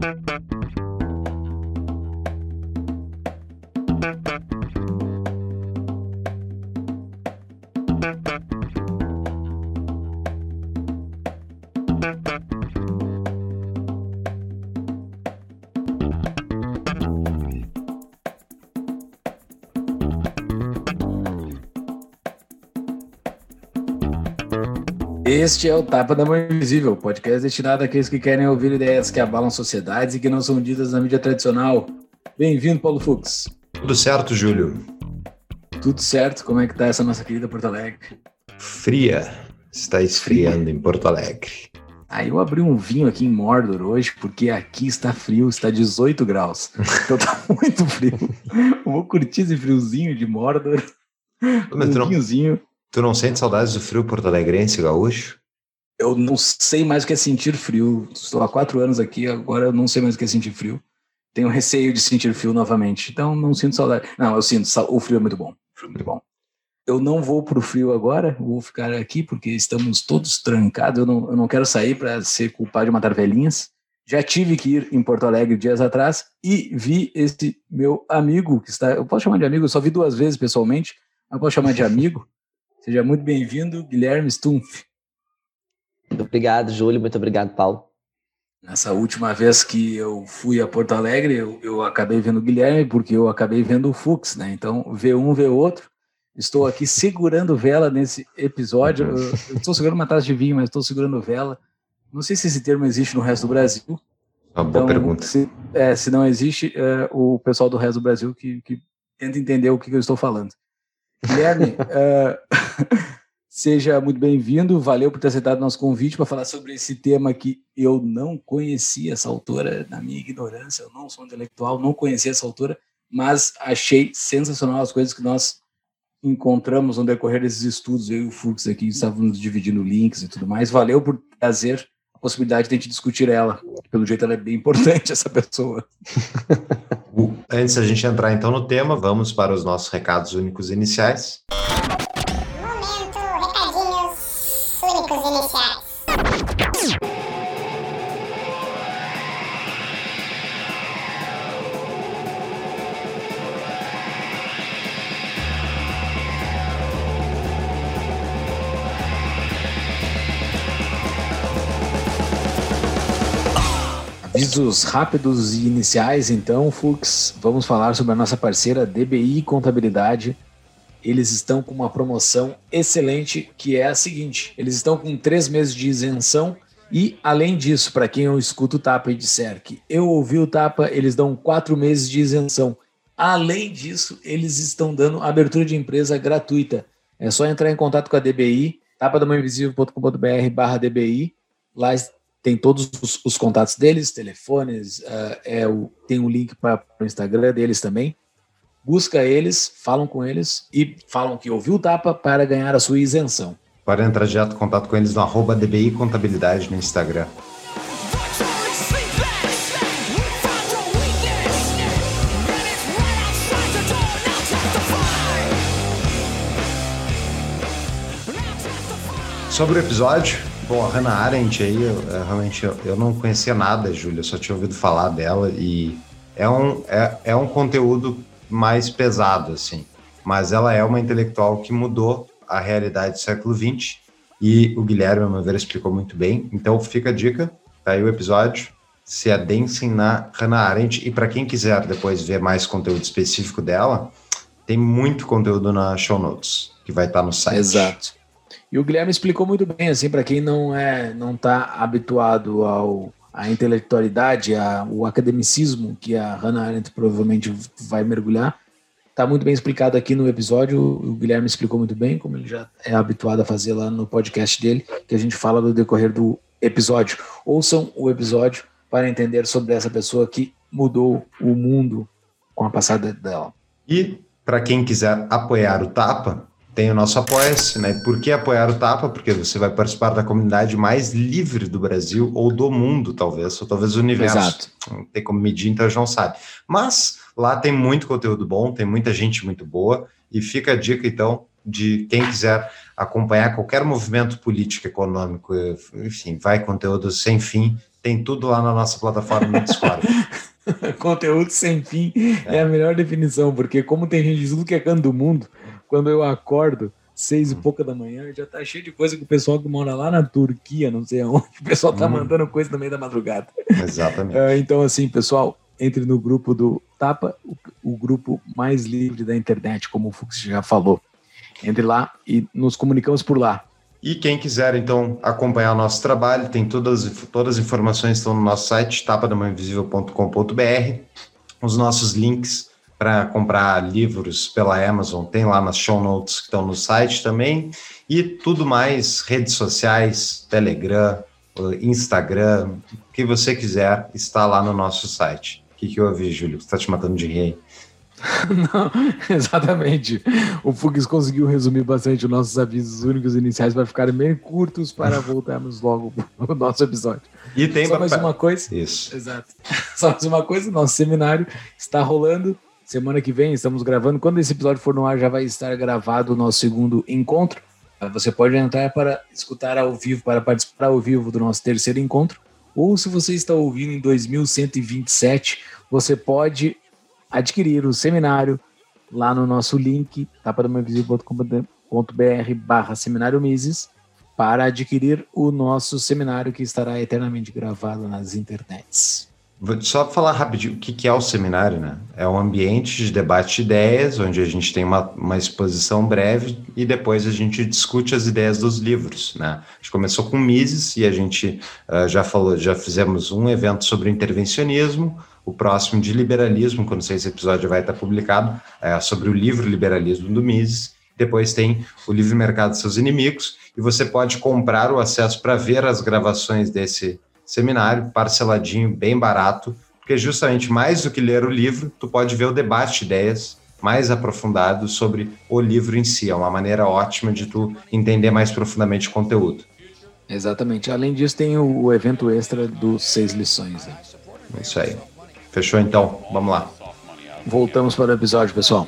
Thank you. Este é o Tapa da Mão Invisível, podcast destinado àqueles que querem ouvir ideias que abalam sociedades e que não são ditas na mídia tradicional. Bem-vindo, Paulo Fux. Tudo certo, Júlio? Tudo certo. Como é que tá essa nossa querida Porto Alegre? Fria. Está esfriando em Porto Alegre. Aí eu abri um vinho aqui em Mordor hoje, porque aqui está frio, está 18 graus. Então tá muito frio. Eu vou curtir esse friozinho de Mordor. Mas um vinhozinho. Tu não sente saudades do frio porto-alegrense, gaúcho? Eu não sei mais o que é sentir frio. Estou há quatro anos aqui, agora eu não sei mais o que é sentir frio. Tenho receio de sentir frio novamente, então não sinto saudade. Não, eu sinto, o frio é muito bom. O frio é muito bom. Eu não vou pro frio agora, vou ficar aqui porque estamos todos trancados. Eu não, eu não quero sair para ser culpado de matar velhinhas. Já tive que ir em Porto Alegre dias atrás e vi esse meu amigo que está. Eu posso chamar de amigo, eu só vi duas vezes pessoalmente, mas posso chamar de amigo. Seja muito bem-vindo, Guilherme Stumpf. Muito obrigado, Júlio. Muito obrigado, Paulo. Nessa última vez que eu fui a Porto Alegre, eu, eu acabei vendo o Guilherme, porque eu acabei vendo o Fux, né? Então, vê um, vê outro. Estou aqui segurando vela nesse episódio. Eu, eu estou segurando uma taça de vinho, mas estou segurando vela. Não sei se esse termo existe no resto do Brasil. Uma boa Então, pergunta. Se, é, se não existe, é, o pessoal do resto do Brasil que, que tenta entender o que, que eu estou falando. Guilherme, é, seja muito bem-vindo. Valeu por ter aceitado nosso convite para falar sobre esse tema que eu não conhecia essa autora, na minha ignorância. Eu não sou intelectual, não conhecia essa autora, mas achei sensacional as coisas que nós encontramos no decorrer desses estudos. Eu e o Fux aqui estávamos dividindo links e tudo mais. Valeu por trazer possibilidade de a gente discutir ela. Pelo jeito, ela é bem importante, essa pessoa. Antes da gente entrar então no tema, vamos para os nossos recados únicos iniciais. Avisos rápidos e iniciais, então, Fux. Vamos falar sobre a nossa parceira DBI Contabilidade. Eles estão com uma promoção excelente, que é a seguinte: eles estão com três meses de isenção. E, além disso, para quem eu escuto o Tapa e disser que eu ouvi o Tapa, eles dão quatro meses de isenção. Além disso, eles estão dando abertura de empresa gratuita. É só entrar em contato com a DBI, tapadamãoinvisível.com.br barra DBI. Lá tem todos os, os contatos deles, telefones, ah, é o, tem um link para o Instagram deles também. Busca eles, falam com eles e falam que ouviu o tapa para ganhar a sua isenção. Pode entrar direto em contato com eles no arroba DBI Contabilidade no Instagram. Sobre o episódio, bom, a Hannah Arendt aí, eu, eu realmente eu, eu não conhecia nada, Júlia, só tinha ouvido falar dela e é um, é, é um conteúdo mais pesado, assim, mas ela é uma intelectual que mudou a realidade do século XX e o Guilherme, ao meu ver, explicou muito bem, então fica a dica, tá aí o episódio, se adensem na Hannah Arendt e para quem quiser depois ver mais conteúdo específico dela, tem muito conteúdo na show notes, que vai estar no site. Exato. E o Guilherme explicou muito bem, assim, para quem não é, não está habituado ao à intelectualidade, ao academicismo que a Hannah Arendt provavelmente vai mergulhar, está muito bem explicado aqui no episódio. O Guilherme explicou muito bem, como ele já é habituado a fazer lá no podcast dele, que a gente fala do decorrer do episódio. Ouçam o episódio para entender sobre essa pessoa que mudou o mundo com a passada dela. E para quem quiser apoiar o Tapa, tem o nosso Apoia-se, né? Por que apoiar o Tapa? Porque você vai participar da comunidade mais livre do Brasil ou do mundo, talvez, ou talvez do universo. Exato. Não tem como medir, então gente não sabe. Mas lá tem muito conteúdo bom, tem muita gente muito boa, e fica a dica, então, de quem quiser acompanhar qualquer movimento político, econômico, enfim, vai conteúdo sem fim tem tudo lá na nossa plataforma no Discord. Conteúdo sem fim é. a melhor definição, porque como tem gente de tudo que é canto do mundo, quando eu acordo, seis e pouca da manhã, já tá cheio de coisa com o pessoal que mora lá na Turquia, não sei aonde, o pessoal tá Hum. mandando coisa no meio da madrugada. Exatamente. É, então, assim, pessoal, entre no grupo do Tapa, o, o grupo mais livre da internet, como o Fux já falou. Entre lá e nos comunicamos por lá. E quem quiser, então, acompanhar o nosso trabalho, tem todas, todas as informações estão no nosso site, tapadamainvisível.com.br. Os nossos links para comprar livros pela Amazon tem lá nas show notes que estão no site também. E tudo mais, redes sociais, Telegram, Instagram, o que você quiser, está lá no nosso site. O que, que eu ouvi, Júlio? Você está te matando de rir aí? Não, exatamente. O Fux conseguiu resumir bastante os nossos avisos únicos iniciais para ficarem bem curtos para voltarmos logo ao nosso episódio. E tem Só mais uma coisa. Isso. Exato. Só mais uma coisa, nosso seminário está rolando. Semana que vem estamos gravando. Quando esse episódio for no ar, já vai estar gravado o nosso segundo encontro. Você pode entrar para escutar ao vivo, para participar ao vivo do nosso terceiro encontro. Ou se você está ouvindo em 2127, você pode adquirir o seminário lá no nosso link, tapadamainvisível.com.br barra seminário Mises, para adquirir o nosso seminário que estará eternamente gravado nas internets. Vou só falar rapidinho o que que é o seminário, né? É um ambiente de debate de ideias, onde a gente tem uma, uma exposição breve e depois a gente discute as ideias dos livros, né? A gente começou com Mises e a gente ah, já falou, já fizemos um evento sobre intervencionismo, o próximo de liberalismo, quando esse episódio vai estar publicado, é sobre o livro Liberalismo do Mises. Depois tem o Livre Mercado e Seus Inimigos, e você pode comprar o acesso para ver as gravações desse seminário, parceladinho, bem barato, porque justamente mais do que ler o livro, tu pode ver o debate de ideias mais aprofundado sobre o livro em si. É uma maneira ótima de tu entender mais profundamente o conteúdo. Exatamente. Além disso, tem o, evento extra dos seis lições. né? É isso aí. Fechou então? Vamos lá. Voltamos para o episódio, pessoal.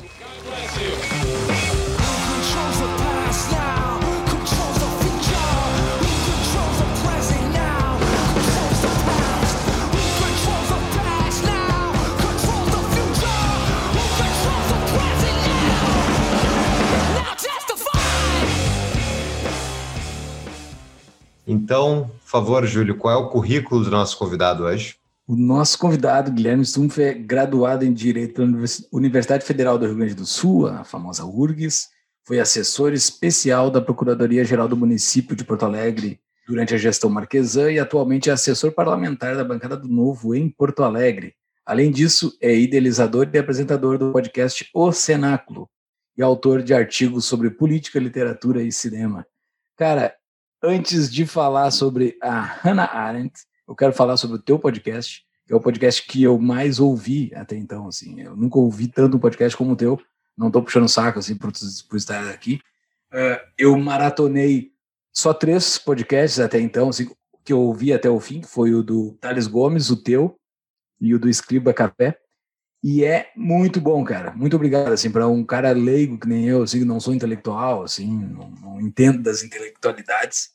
Então, por favor, Júlio, qual é o currículo do nosso convidado hoje? O nosso convidado, Guilherme Stumpf, é graduado em Direito Univers- Universidade Federal do Rio Grande do Sul, a famosa URGS. Foi assessor especial da Procuradoria-Geral do Município de Porto Alegre durante a gestão Marquesan e atualmente é assessor parlamentar da bancada do Novo em Porto Alegre. Além disso, é idealizador e apresentador do podcast O Cenáculo e autor de artigos sobre política, literatura e cinema. Cara, antes de falar sobre a Hannah Arendt, eu quero falar sobre o teu podcast, que é o podcast que eu mais ouvi até então, assim. Eu nunca ouvi tanto um podcast como o teu. Não estou puxando saco, assim, por, por estar aqui. Eh, eu maratonei só três podcasts até então, assim, que eu ouvi até o fim, que foi o do Thales Gomes, o teu, e o do Escriba Café. E é muito bom, cara. Muito obrigado, assim, para um cara leigo que nem eu, assim, que não sou intelectual, assim, não, não entendo das intelectualidades.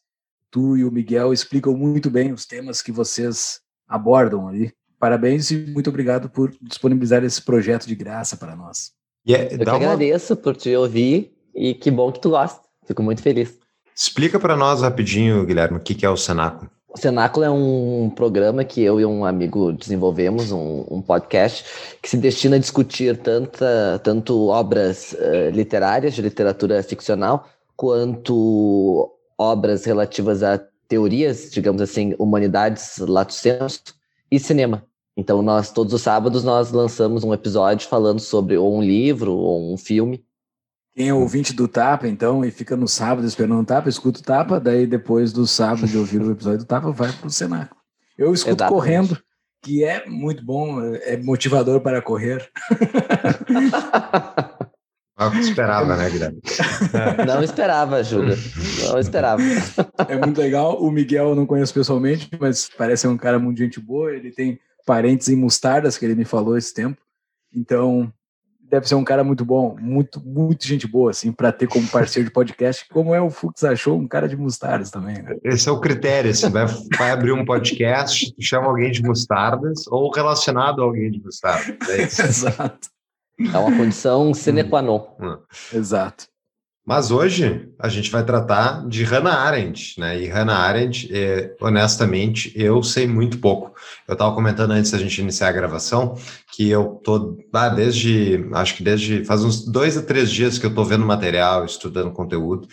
Tu e o Miguel explicam muito bem os temas que vocês abordam ali. Parabéns e muito obrigado por disponibilizar esse projeto de graça para nós. E é- Eu que uma- agradeço por te ouvir e que bom que tu gosta. Fico muito feliz. Explica para nós rapidinho, Guilherme, o que é o Cenáculo. O Cenáculo é um programa que eu e um amigo desenvolvemos, um, um podcast, que se destina a discutir tanta, tanto obras eh, literárias, de literatura ficcional, quanto obras relativas a teorias, digamos assim, humanidades, lato sensu, e cinema. Então, nós, todos os sábados, nós lançamos um episódio falando sobre ou um livro ou um filme. Quem é ouvinte do Tapa, então, e fica no sábado esperando o Tapa, escuta o Tapa, daí depois do sábado de ouvir o episódio do Tapa, vai pro Cenáculo. Eu escuto Exatamente. correndo, que é muito bom, é motivador para correr. Eu esperava, né, Guilherme? Não esperava, Júlia. Não esperava. É muito legal. O Miguel eu não conheço pessoalmente, mas parece ser um cara muito gente boa. Ele tem parentes em mostardas, que ele me falou esse tempo. Então, deve ser um cara muito bom, muito, muito gente boa, assim, para ter como parceiro de podcast, como é o Fux achou, um cara de mostardas também. Né? Esse é o critério, assim, vai, vai abrir um podcast, chama alguém de mostardas ou relacionado a alguém de mostardas. É isso. Exato, É uma condição sine qua non. exato. Mas hoje a gente vai tratar de Hannah Arendt, né? E Hannah Arendt, eh, honestamente, eu sei muito pouco. Eu estava comentando antes da gente iniciar a gravação que eu tô ah, desde, acho que desde faz uns dois a três dias que eu estou vendo material, estudando conteúdo.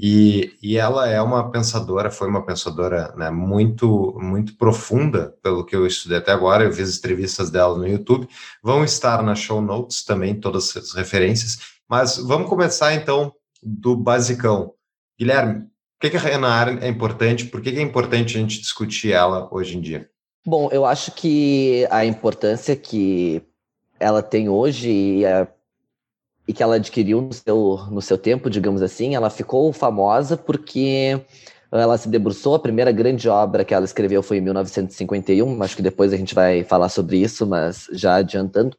E, e ela é uma pensadora, foi uma pensadora né, muito, muito profunda, pelo que eu estudei até agora. Eu fiz entrevistas dela no YouTube. Vão estar na show notes também, todas as referências. Mas vamos começar então do basicão. Guilherme, por que, a Arendt é importante? Por que é importante a gente discutir ela hoje em dia? Bom, eu acho que a importância que ela tem hoje e, a- e que ela adquiriu no seu, no seu tempo, digamos assim, ela ficou famosa porque ela se debruçou, a primeira grande obra que ela escreveu foi em 1951, acho que depois a gente vai falar sobre isso, mas já adiantando.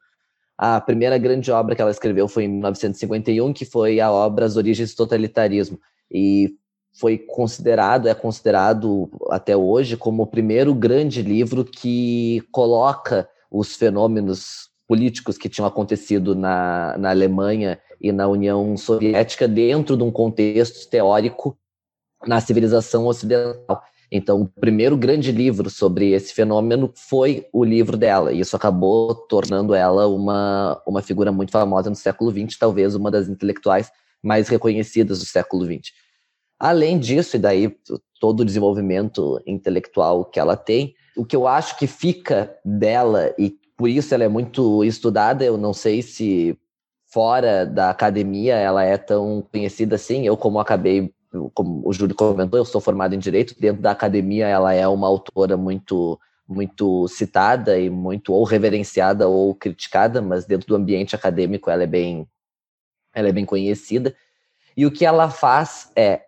A primeira grande obra que ela escreveu foi em 1951, que foi a obra As Origens do Totalitarismo. E foi considerado, é considerado até hoje como o primeiro grande livro que coloca os fenômenos políticos que tinham acontecido na, na Alemanha e na União Soviética dentro de um contexto teórico na civilização ocidental. Então, o primeiro grande livro sobre esse fenômeno foi o livro dela, e isso acabou tornando ela uma, uma figura muito famosa no século XX, talvez uma das intelectuais mais reconhecidas do século XX. Além disso, e daí todo o desenvolvimento intelectual que ela tem, o que eu acho que fica dela, e por isso ela é muito estudada, eu não sei se fora da academia ela é tão conhecida assim, eu como acabei como o Júlio comentou, eu sou formado em direito. Dentro da academia, ela é uma autora muito muito citada e muito ou reverenciada ou criticada, mas dentro do ambiente acadêmico ela é bem ela é bem conhecida. E o que ela faz é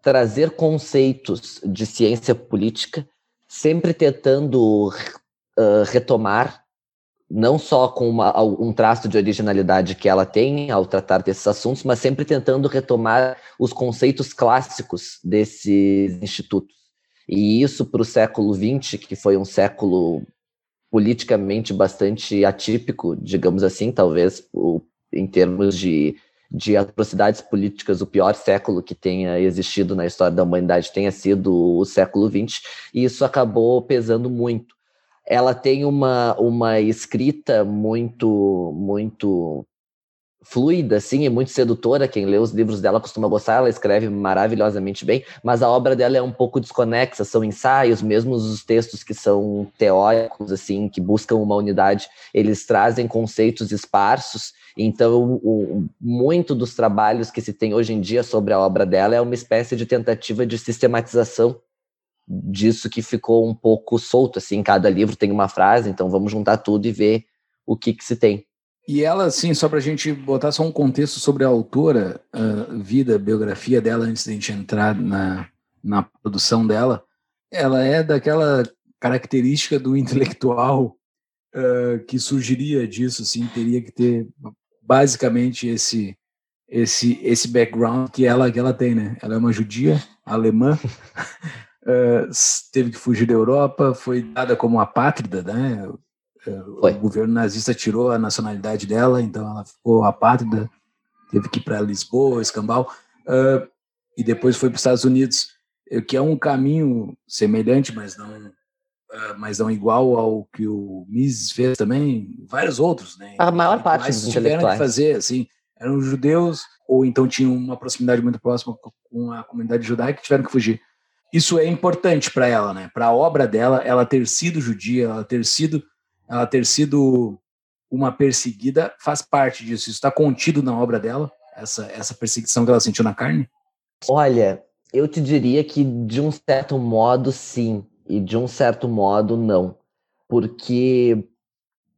trazer conceitos de ciência política, sempre tentando uh, retomar não só com uma, um traço de originalidade que ela tem ao tratar desses assuntos, mas sempre tentando retomar os conceitos clássicos desses institutos. E isso para o século XX, que foi um século politicamente bastante atípico, digamos assim, talvez em termos de, de atrocidades políticas, o pior século que tenha existido na história da humanidade tenha sido o século XX, e isso acabou pesando muito ela tem uma, uma escrita muito muito fluida, assim, e muito sedutora. Quem lê os livros dela costuma gostar, ela escreve maravilhosamente bem, mas a obra dela é um pouco desconexa, são ensaios, mesmo os textos que são teóricos, assim, que buscam uma unidade, eles trazem conceitos esparsos. Então, o, muito dos trabalhos que se tem hoje em dia sobre a obra dela é uma espécie de tentativa de sistematização disso que ficou um pouco solto, assim, cada livro tem uma frase, então vamos juntar tudo e ver o que que se tem. E ela, assim, só para a gente botar só um contexto sobre a autora, a vida, a biografia dela, antes de a gente entrar na, na produção dela, ela é daquela característica do intelectual uh, que surgiria disso, assim, teria que ter basicamente esse esse esse background que ela que ela tem, né? Ela é uma judia alemã Uh, teve que fugir da Europa, foi dada como apátrida, né? Uh, o governo nazista tirou a nacionalidade dela, então ela ficou apátrida, teve que ir para Lisboa, Escambau, uh, e depois foi para os Estados Unidos, que é um caminho semelhante, mas não, mas não igual ao que o Mises fez também, vários outros, né? A maior parte dos tiveram que fazer, assim, eram judeus ou então tinham uma proximidade muito próxima com a comunidade judaica que tiveram que fugir isso é importante para ela, né? Para a obra dela, ela ter sido judia, ela ter sido, ela ter sido uma perseguida, faz parte disso. Isso está contido na obra dela, essa essa perseguição que ela sentiu na carne. Olha, eu te diria que de um certo modo sim e de um certo modo não, porque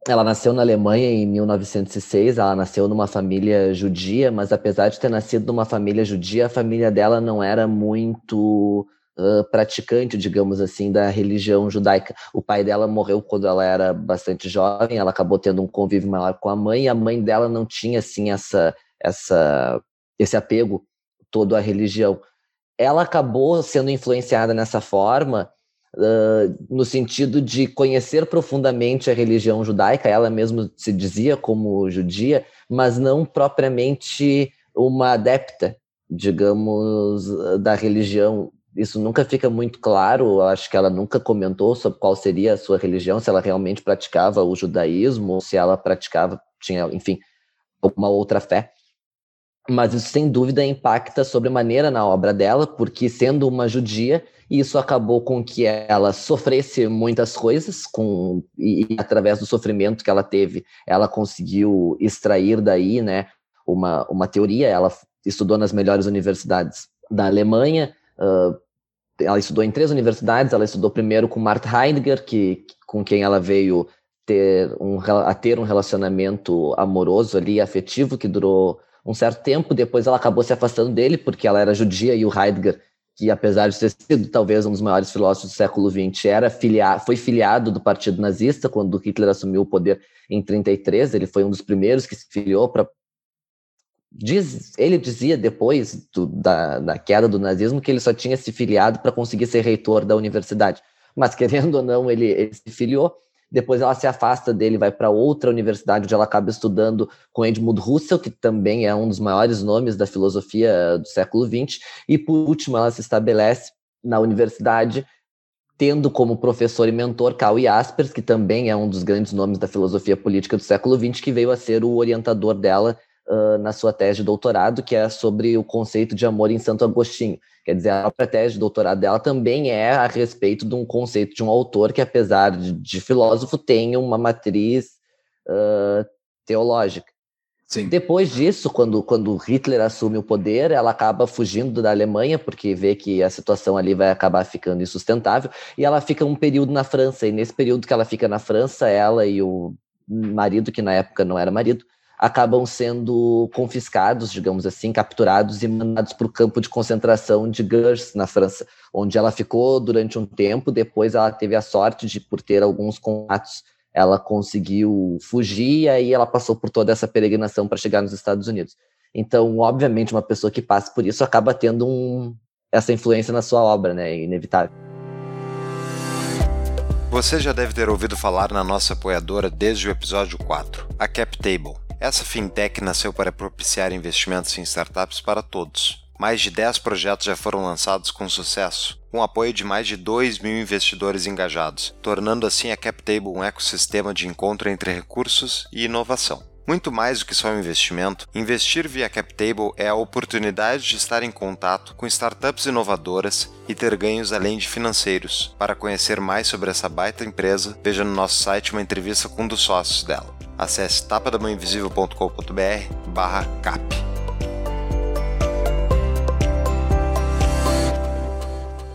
ela nasceu na Alemanha em 1906, ela nasceu numa família judia, mas apesar de ter nascido numa família judia, a família dela não era muito uh, praticante, digamos assim, da religião judaica. O pai dela morreu quando ela era bastante jovem, ela acabou tendo um convívio maior com a mãe, e a mãe dela não tinha, assim, essa, essa, esse apego todo à religião. Ela acabou sendo influenciada nessa forma, Uh, no sentido de conhecer profundamente a religião judaica, ela mesma se dizia como judia, mas não propriamente uma adepta, digamos, da religião. Isso nunca fica muito claro, acho que ela nunca comentou sobre qual seria a sua religião, se ela realmente praticava o judaísmo, se ela praticava, tinha, enfim, alguma outra fé. Mas isso, sem dúvida, impacta sobremaneira na obra dela, porque sendo uma judia, isso acabou com que ela sofresse muitas coisas, com, e, e através do sofrimento que ela teve, ela conseguiu extrair daí né, uma, uma teoria. Ela estudou nas melhores universidades da Alemanha, uh, ela estudou em três universidades. Ela estudou primeiro com Martha Heidegger, que, com quem ela veio ter um, a ter um relacionamento amoroso ali, afetivo, que durou um certo tempo. Depois ela acabou se afastando dele, porque ela era judia e o Heidegger que apesar de ter sido talvez um dos maiores filósofos do século XX, era filia foi filiado do Partido Nazista quando Hitler assumiu o poder em 33. Ele foi um dos primeiros que se filiou para Diz, ele dizia depois do, da, da, queda do nazismo que ele só tinha se filiado para conseguir ser reitor da universidade. Mas, querendo ou não, ele, ele se filiou. Depois ela se afasta dele, vai para outra universidade, onde ela acaba estudando com Edmund Husserl, que também é um dos maiores nomes da filosofia do século XX. E, por último, ela se estabelece na universidade, tendo como professor e mentor Karl Jaspers, que também é um dos grandes nomes da filosofia política do século XX, que veio a ser o orientador dela uh, na sua tese de doutorado, que é sobre o conceito de amor em Santo Agostinho. Quer dizer, a própria tese de doutorado dela também é a respeito de um conceito de um autor que, apesar de, de filósofo, tem uma matriz uh, teológica. Sim. Depois disso, quando, quando Hitler assume o poder, ela acaba fugindo da Alemanha, porque vê que a situação ali vai acabar ficando insustentável, e ela fica um período na França. E nesse período que ela fica na França, ela e o marido, que na época não era marido, acabam sendo confiscados, digamos assim, capturados e mandados para o campo de concentração de Gers, na França, onde ela ficou durante um tempo. Depois, ela teve a sorte de, por ter alguns contatos, ela conseguiu fugir e aí ela passou por toda essa peregrinação para chegar nos Estados Unidos. Então, obviamente, uma pessoa que passa por isso acaba tendo um, essa influência na sua obra, né? É inevitável. Você já deve ter ouvido falar na nossa apoiadora desde o episódio 4, a CapTable. Essa fintech nasceu para propiciar investimentos em startups para todos. Mais de 10 projetos já foram lançados com sucesso, com apoio de mais de 2 mil investidores engajados, tornando assim a CapTable um ecossistema de encontro entre recursos e inovação. Muito mais do que só um investimento, investir via CapTable é a oportunidade de estar em contato com startups inovadoras e ter ganhos além de financeiros. Para conhecer mais sobre essa baita empresa, veja no nosso site uma entrevista com um dos sócios dela. Acesse tapadamãoinvisível.com.br barra cap.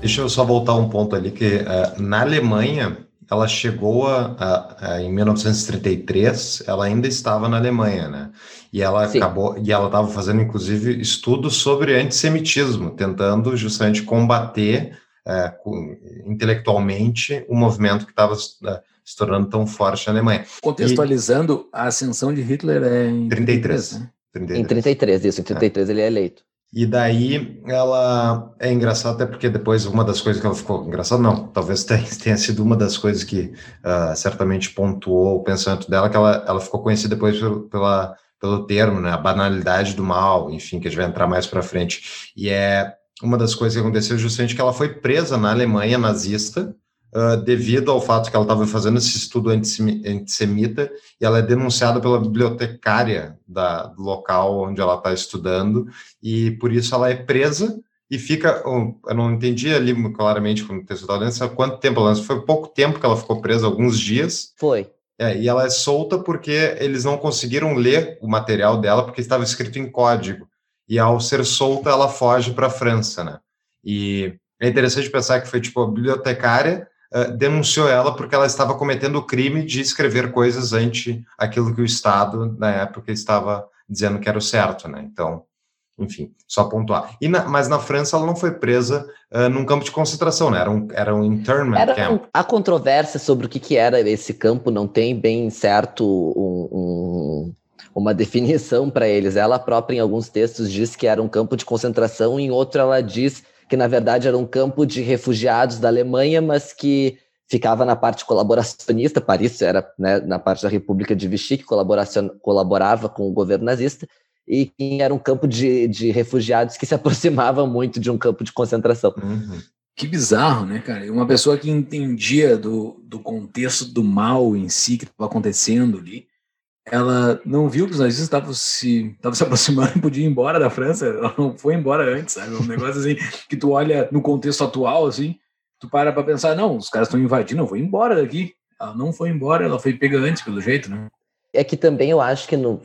Deixa eu só voltar um ponto ali, que uh, na Alemanha ela chegou a, a, a, em 1933, ela ainda estava na Alemanha, né? E ela Sim. acabou, e ela estava fazendo inclusive estudos sobre antissemitismo, tentando justamente combater é, com, intelectualmente o movimento que estava é, se tornando tão forte na Alemanha. Contextualizando, e, a ascensão de Hitler é em 33. 33 né? 33. Em 33, isso, em 33 é. ele é eleito. E daí ela é engraçado até porque depois uma das coisas que ela ficou engraçado não, talvez tenha sido uma das coisas que uh, certamente pontuou o pensamento dela que ela, ela ficou conhecida depois pelo, pela, pelo termo, né, a banalidade do mal, enfim, que a gente vai entrar mais para frente. E é uma das coisas que aconteceu justamente que ela foi presa na Alemanha nazista uh, devido ao fato que ela estava fazendo esse estudo antissemita e ela é denunciada pela bibliotecária da, do local onde ela está estudando e por isso ela é presa e fica, eu não entendi ali claramente quando o texto estava lendo, quanto tempo ela foi pouco tempo que ela ficou presa, alguns dias. Foi. É, e ela é solta porque eles não conseguiram ler o material dela porque estava escrito em código. E ao ser solta, ela foge para a França, né? E é interessante pensar que foi tipo a bibliotecária eh, denunciou ela porque ela estava cometendo o crime de escrever coisas ante aquilo que o Estado, na época, estava dizendo que era o certo, né? Então, Enfim, só pontuar. E na, mas na França ela não foi presa uh, num campo de concentração, né? Era um, era um internment Era camp. um- a controvérsia sobre o que, que era esse campo não tem bem certo um- um- uma definição para eles. Ela própria, em alguns textos, diz que era um campo de concentração, em outro, ela diz que, na verdade, era um campo de refugiados da Alemanha, mas que ficava na parte colaboracionista. Paris era né, na parte da República de Vichy, que colaborava com o governo nazista. E que era um campo de, de refugiados que se aproximava muito de um campo de concentração. Uhum. Que bizarro, né, cara? Uma pessoa que entendia do, do contexto do mal em si que estava acontecendo ali, ela não viu que os nazistas estavam se, estavam se aproximando e podia ir embora da França. Ela não foi embora antes, sabe? Um negócio assim que tu olha no contexto atual, assim, tu para pra pensar, não, os caras estão invadindo, eu vou embora daqui. Ela não foi embora, ela foi pega antes, pelo jeito, né? É que também eu acho que não,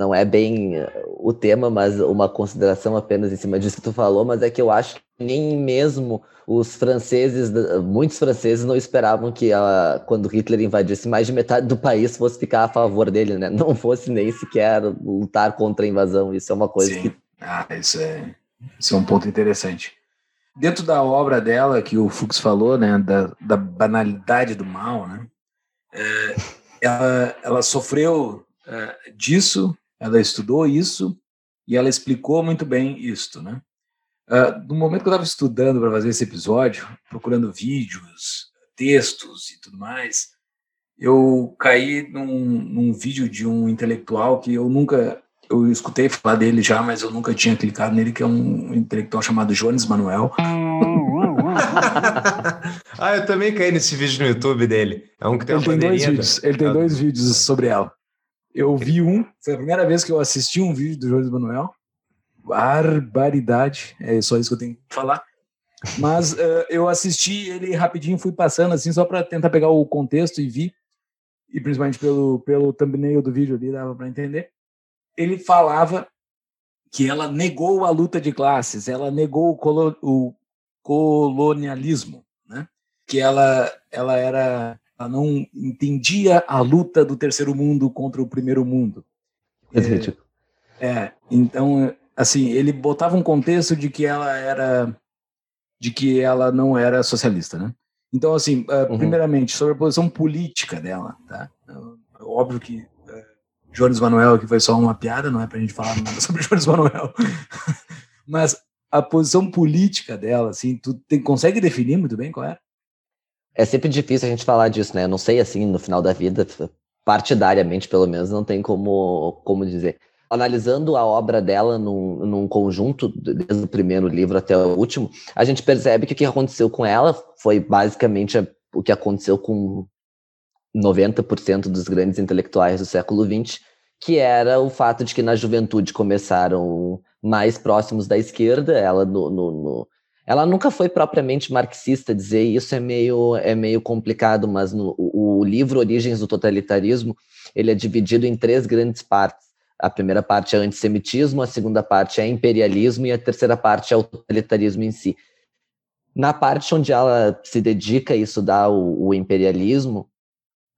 não é bem eh, o tema, mas uma consideração apenas em cima disso que tu falou, mas é que eu acho que nem mesmo os franceses, muitos franceses não esperavam que a, quando Hitler invadisse mais de metade do país fosse ficar a favor dele, né? Não fosse nem sequer lutar contra a invasão. Isso é uma coisa Sim. que Ah, isso é, isso é um ponto interessante. Dentro da obra dela, que o Fux falou, né, da, da banalidade do mal, né, é, ela, ela sofreu é, disso, ela estudou isso e ela explicou muito bem isto, né. Ah, no momento que eu estava estudando para fazer esse episódio, procurando vídeos, textos e tudo mais, eu caí num, num vídeo de um intelectual que eu nunca eu escutei falar dele já, mas eu nunca tinha clicado nele, que é um intelectual chamado Jones Manuel. ah, eu também caí nesse vídeo no YouTube dele. É um que tem Ele uma tem dois vídeos, ele tem Ah. dois vídeos sobre ela. Eu vi um, foi a primeira vez que eu assisti um vídeo do Jones Manuel. Barbaridade, é só isso que eu tenho que falar. Mas eh, eu assisti ele rapidinho, fui passando assim, só para tentar pegar o contexto e vi. E principalmente pelo, pelo thumbnail do vídeo ali, dava para entender. Ele falava que ela negou a luta de classes, ela negou o, colo- o colonialismo, né? que ela, ela era não entendia a luta do terceiro mundo contra o primeiro mundo. É, é, então, assim, ele botava um contexto de que ela era, de que ela não era socialista, né? Então, assim, uh, Uhum. primeiramente, sobre a posição política dela, tá? Uh, óbvio que uh, Jones Manuel aqui foi só uma piada, não é pra gente falar nada sobre Jones Manuel, mas a posição política dela, assim, tu tem, consegue definir muito bem qual é? É sempre difícil a gente falar disso, né? Não sei assim, no final da vida, partidariamente, pelo menos, não tem como, como dizer. Analisando a obra dela num, num conjunto, desde o primeiro livro até o último, a gente percebe que o que aconteceu com ela foi basicamente o que aconteceu com 90% dos grandes intelectuais do século XX, que era o fato de que na juventude começaram mais próximos da esquerda, ela no, no- no- ela nunca foi propriamente marxista, dizer isso é meio, é meio complicado, mas no, o, o livro Origens do Totalitarismo, ele é dividido em três grandes partes. A primeira parte é antissemitismo, a segunda parte é imperialismo e a terceira parte é o totalitarismo em si. Na parte onde ela se dedica a estudar o, o imperialismo,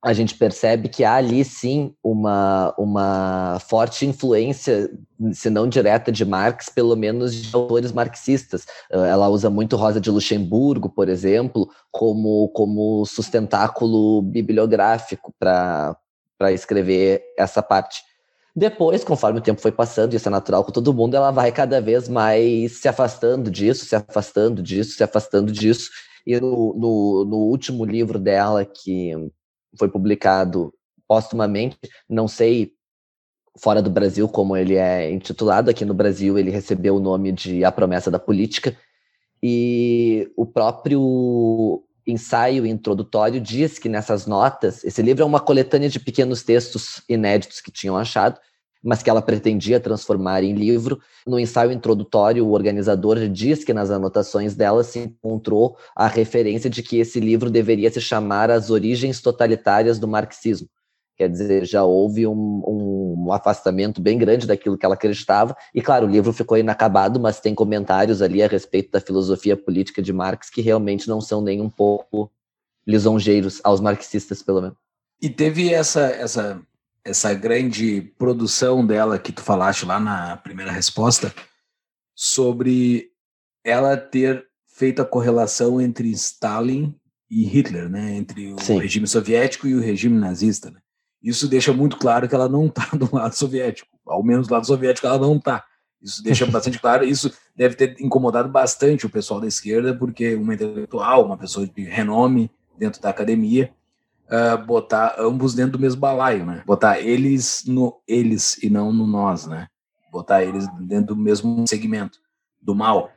a gente percebe que há ali sim uma, uma forte influência, se não direta de Marx, pelo menos de autores marxistas. Uh, Ela usa muito Rosa de Luxemburgo, por exemplo, como, como sustentáculo bibliográfico para escrever essa parte. Depois, conforme o tempo foi passando, isso é natural com todo mundo, ela vai cada vez mais se afastando disso, se afastando disso, se afastando disso. E no, no, no último livro dela, que foi publicado póstumamente, não sei fora do Brasil como ele é intitulado, aqui no Brasil ele recebeu o nome de A Promessa da Política, e o próprio ensaio introdutório diz que nessas notas, esse livro é uma coletânea de pequenos textos inéditos que tinham achado, mas que ela pretendia transformar em livro. No ensaio introdutório, o organizador diz que nas anotações dela se encontrou a referência de que esse livro deveria se chamar As Origens Totalitárias do Marxismo. Quer dizer, já houve um, um, afastamento bem grande daquilo que ela acreditava. E, claro, o livro ficou inacabado, mas tem comentários ali a respeito da filosofia política de Marx que realmente não são nem um pouco lisonjeiros aos marxistas, pelo menos. E teve essa, essa, essa grande produção dela que tu falaste lá na primeira resposta, sobre ela ter feito a correlação entre Stalin e Hitler, né? Entre o Sim. regime soviético e o regime nazista. Né? Isso deixa muito claro que ela não está do lado soviético. Ao menos do lado soviético ela não está. Isso deixa bastante claro. Isso deve ter incomodado bastante o pessoal da esquerda, porque uma intelectual, uma pessoa de renome dentro da academia, ah, botar ambos dentro do mesmo balaio, né? Botar eles no eles e não no nós, né? Botar eles dentro do mesmo segmento do mal.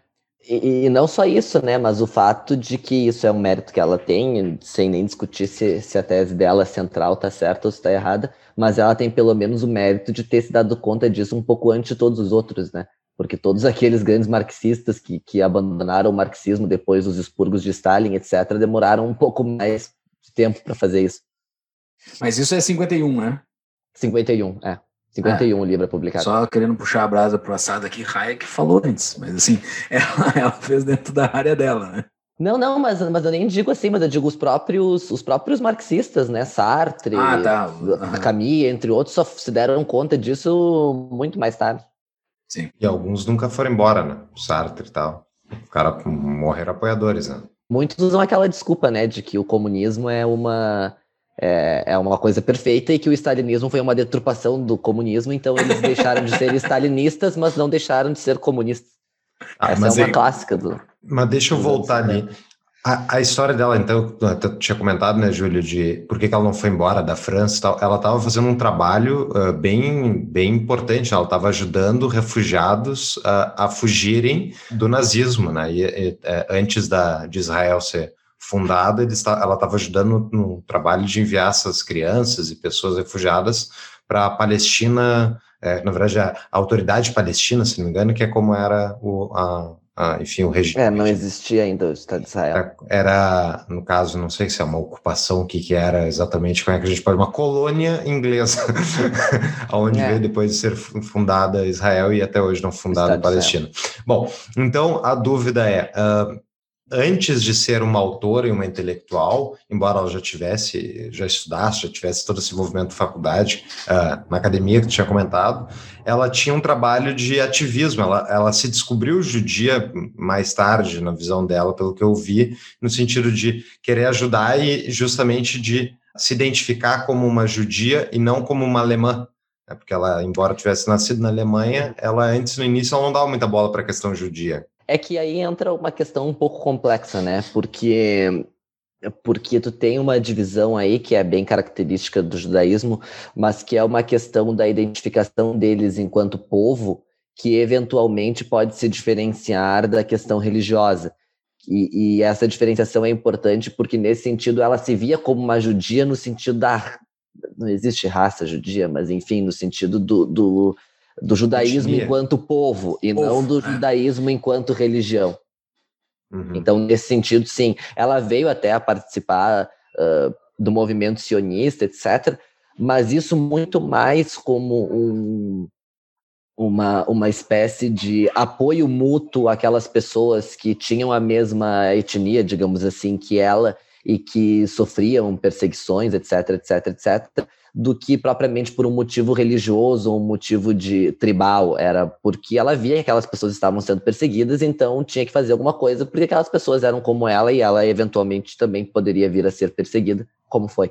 E, e não só isso, né? Mas o fato de que isso é um mérito que ela tem, sem nem discutir se, se a tese dela central tá certa ou se tá errada, mas ela tem pelo menos o mérito de ter se dado conta disso um pouco antes de todos os outros, né? Porque todos aqueles grandes marxistas que, que abandonaram o marxismo depois dos expurgos de Stalin, etc., demoraram um pouco mais tempo para fazer isso. Mas isso é 51, né? 51, é. 51 o livro é publicado. Só querendo puxar a brasa pro assado aqui, Hayek falou antes, mas assim, ela, ela fez dentro da área dela, né? Não, não, mas, mas eu nem digo assim, mas eu digo os próprios, os próprios marxistas, né? Sartre, Ah, tá. Camus, entre outros, só se deram conta disso muito mais tarde. Sim. E alguns nunca foram embora, né? Sartre e tal. O cara morreram apoiadores, né? Muitos usam aquela desculpa, né, de que o comunismo é uma é, é uma coisa perfeita e que o stalinismo foi uma deturpação do comunismo, então eles deixaram de ser stalinistas, mas não deixaram de ser comunistas. Ah, Essa é uma aí- clássica do. Mas deixa eu voltar ali. A, a história dela, então, até tinha comentado, né, Júlio, de por que, que ela não foi embora da França e tal. Ela estava fazendo um trabalho ah, bem, bem importante. Ela estava ajudando refugiados a, a fugirem do nazismo, né? E, e, eh, antes da, de Israel ser fundada, ela estava ajudando no, trabalho de enviar essas crianças e pessoas refugiadas para a Palestina, eh, na verdade, a, a autoridade palestina, se não me engano, que é como era o, a, a, enfim, o regime. É, não existia ainda o Estado de Israel. Era, era, no caso, não sei se é uma ocupação, o que, que era exatamente, como é que a gente pode. Uma colônia inglesa, onde É. veio depois de ser fu- fundada Israel e até hoje não fundada a Palestina. Bom, então a dúvida é. ah, Antes de ser uma autora e uma intelectual, embora ela já tivesse, já estudasse, já tivesse todo esse envolvimento de faculdade, ah, na academia que tinha comentado, ela tinha um trabalho de ativismo. Ela, ela se descobriu judia mais tarde, na visão dela, pelo que eu vi, no sentido de querer ajudar e justamente de se identificar como uma judia e não como uma alemã. né? Porque ela, embora tivesse nascido na Alemanha, ela antes, no início, ela não dava muita bola para a questão judia. É que aí entra uma questão um pouco complexa, né? Porque porque tu tem uma divisão aí que é bem característica do judaísmo, mas que é uma questão da identificação deles enquanto povo, que eventualmente pode se diferenciar da questão religiosa. E, e essa diferenciação é importante porque nesse sentido ela se via como uma judia no sentido da não existe raça judia, mas enfim, no sentido do, do, do judaísmo Etnia. enquanto povo e Povo, não do né? judaísmo enquanto religião. Uhum. Então, nesse sentido, sim, ela veio até a participar ah, do movimento sionista, etc., mas isso muito mais como um, uma, uma espécie de apoio mútuo àquelas pessoas que tinham a mesma etnia, digamos assim, que ela e que sofriam perseguições, etc, etc, etc, do que propriamente por um motivo religioso ou um motivo de tribal. Era porque ela via que aquelas pessoas estavam sendo perseguidas, então tinha que fazer alguma coisa, porque aquelas pessoas eram como ela e ela eventualmente também poderia vir a ser perseguida, como foi.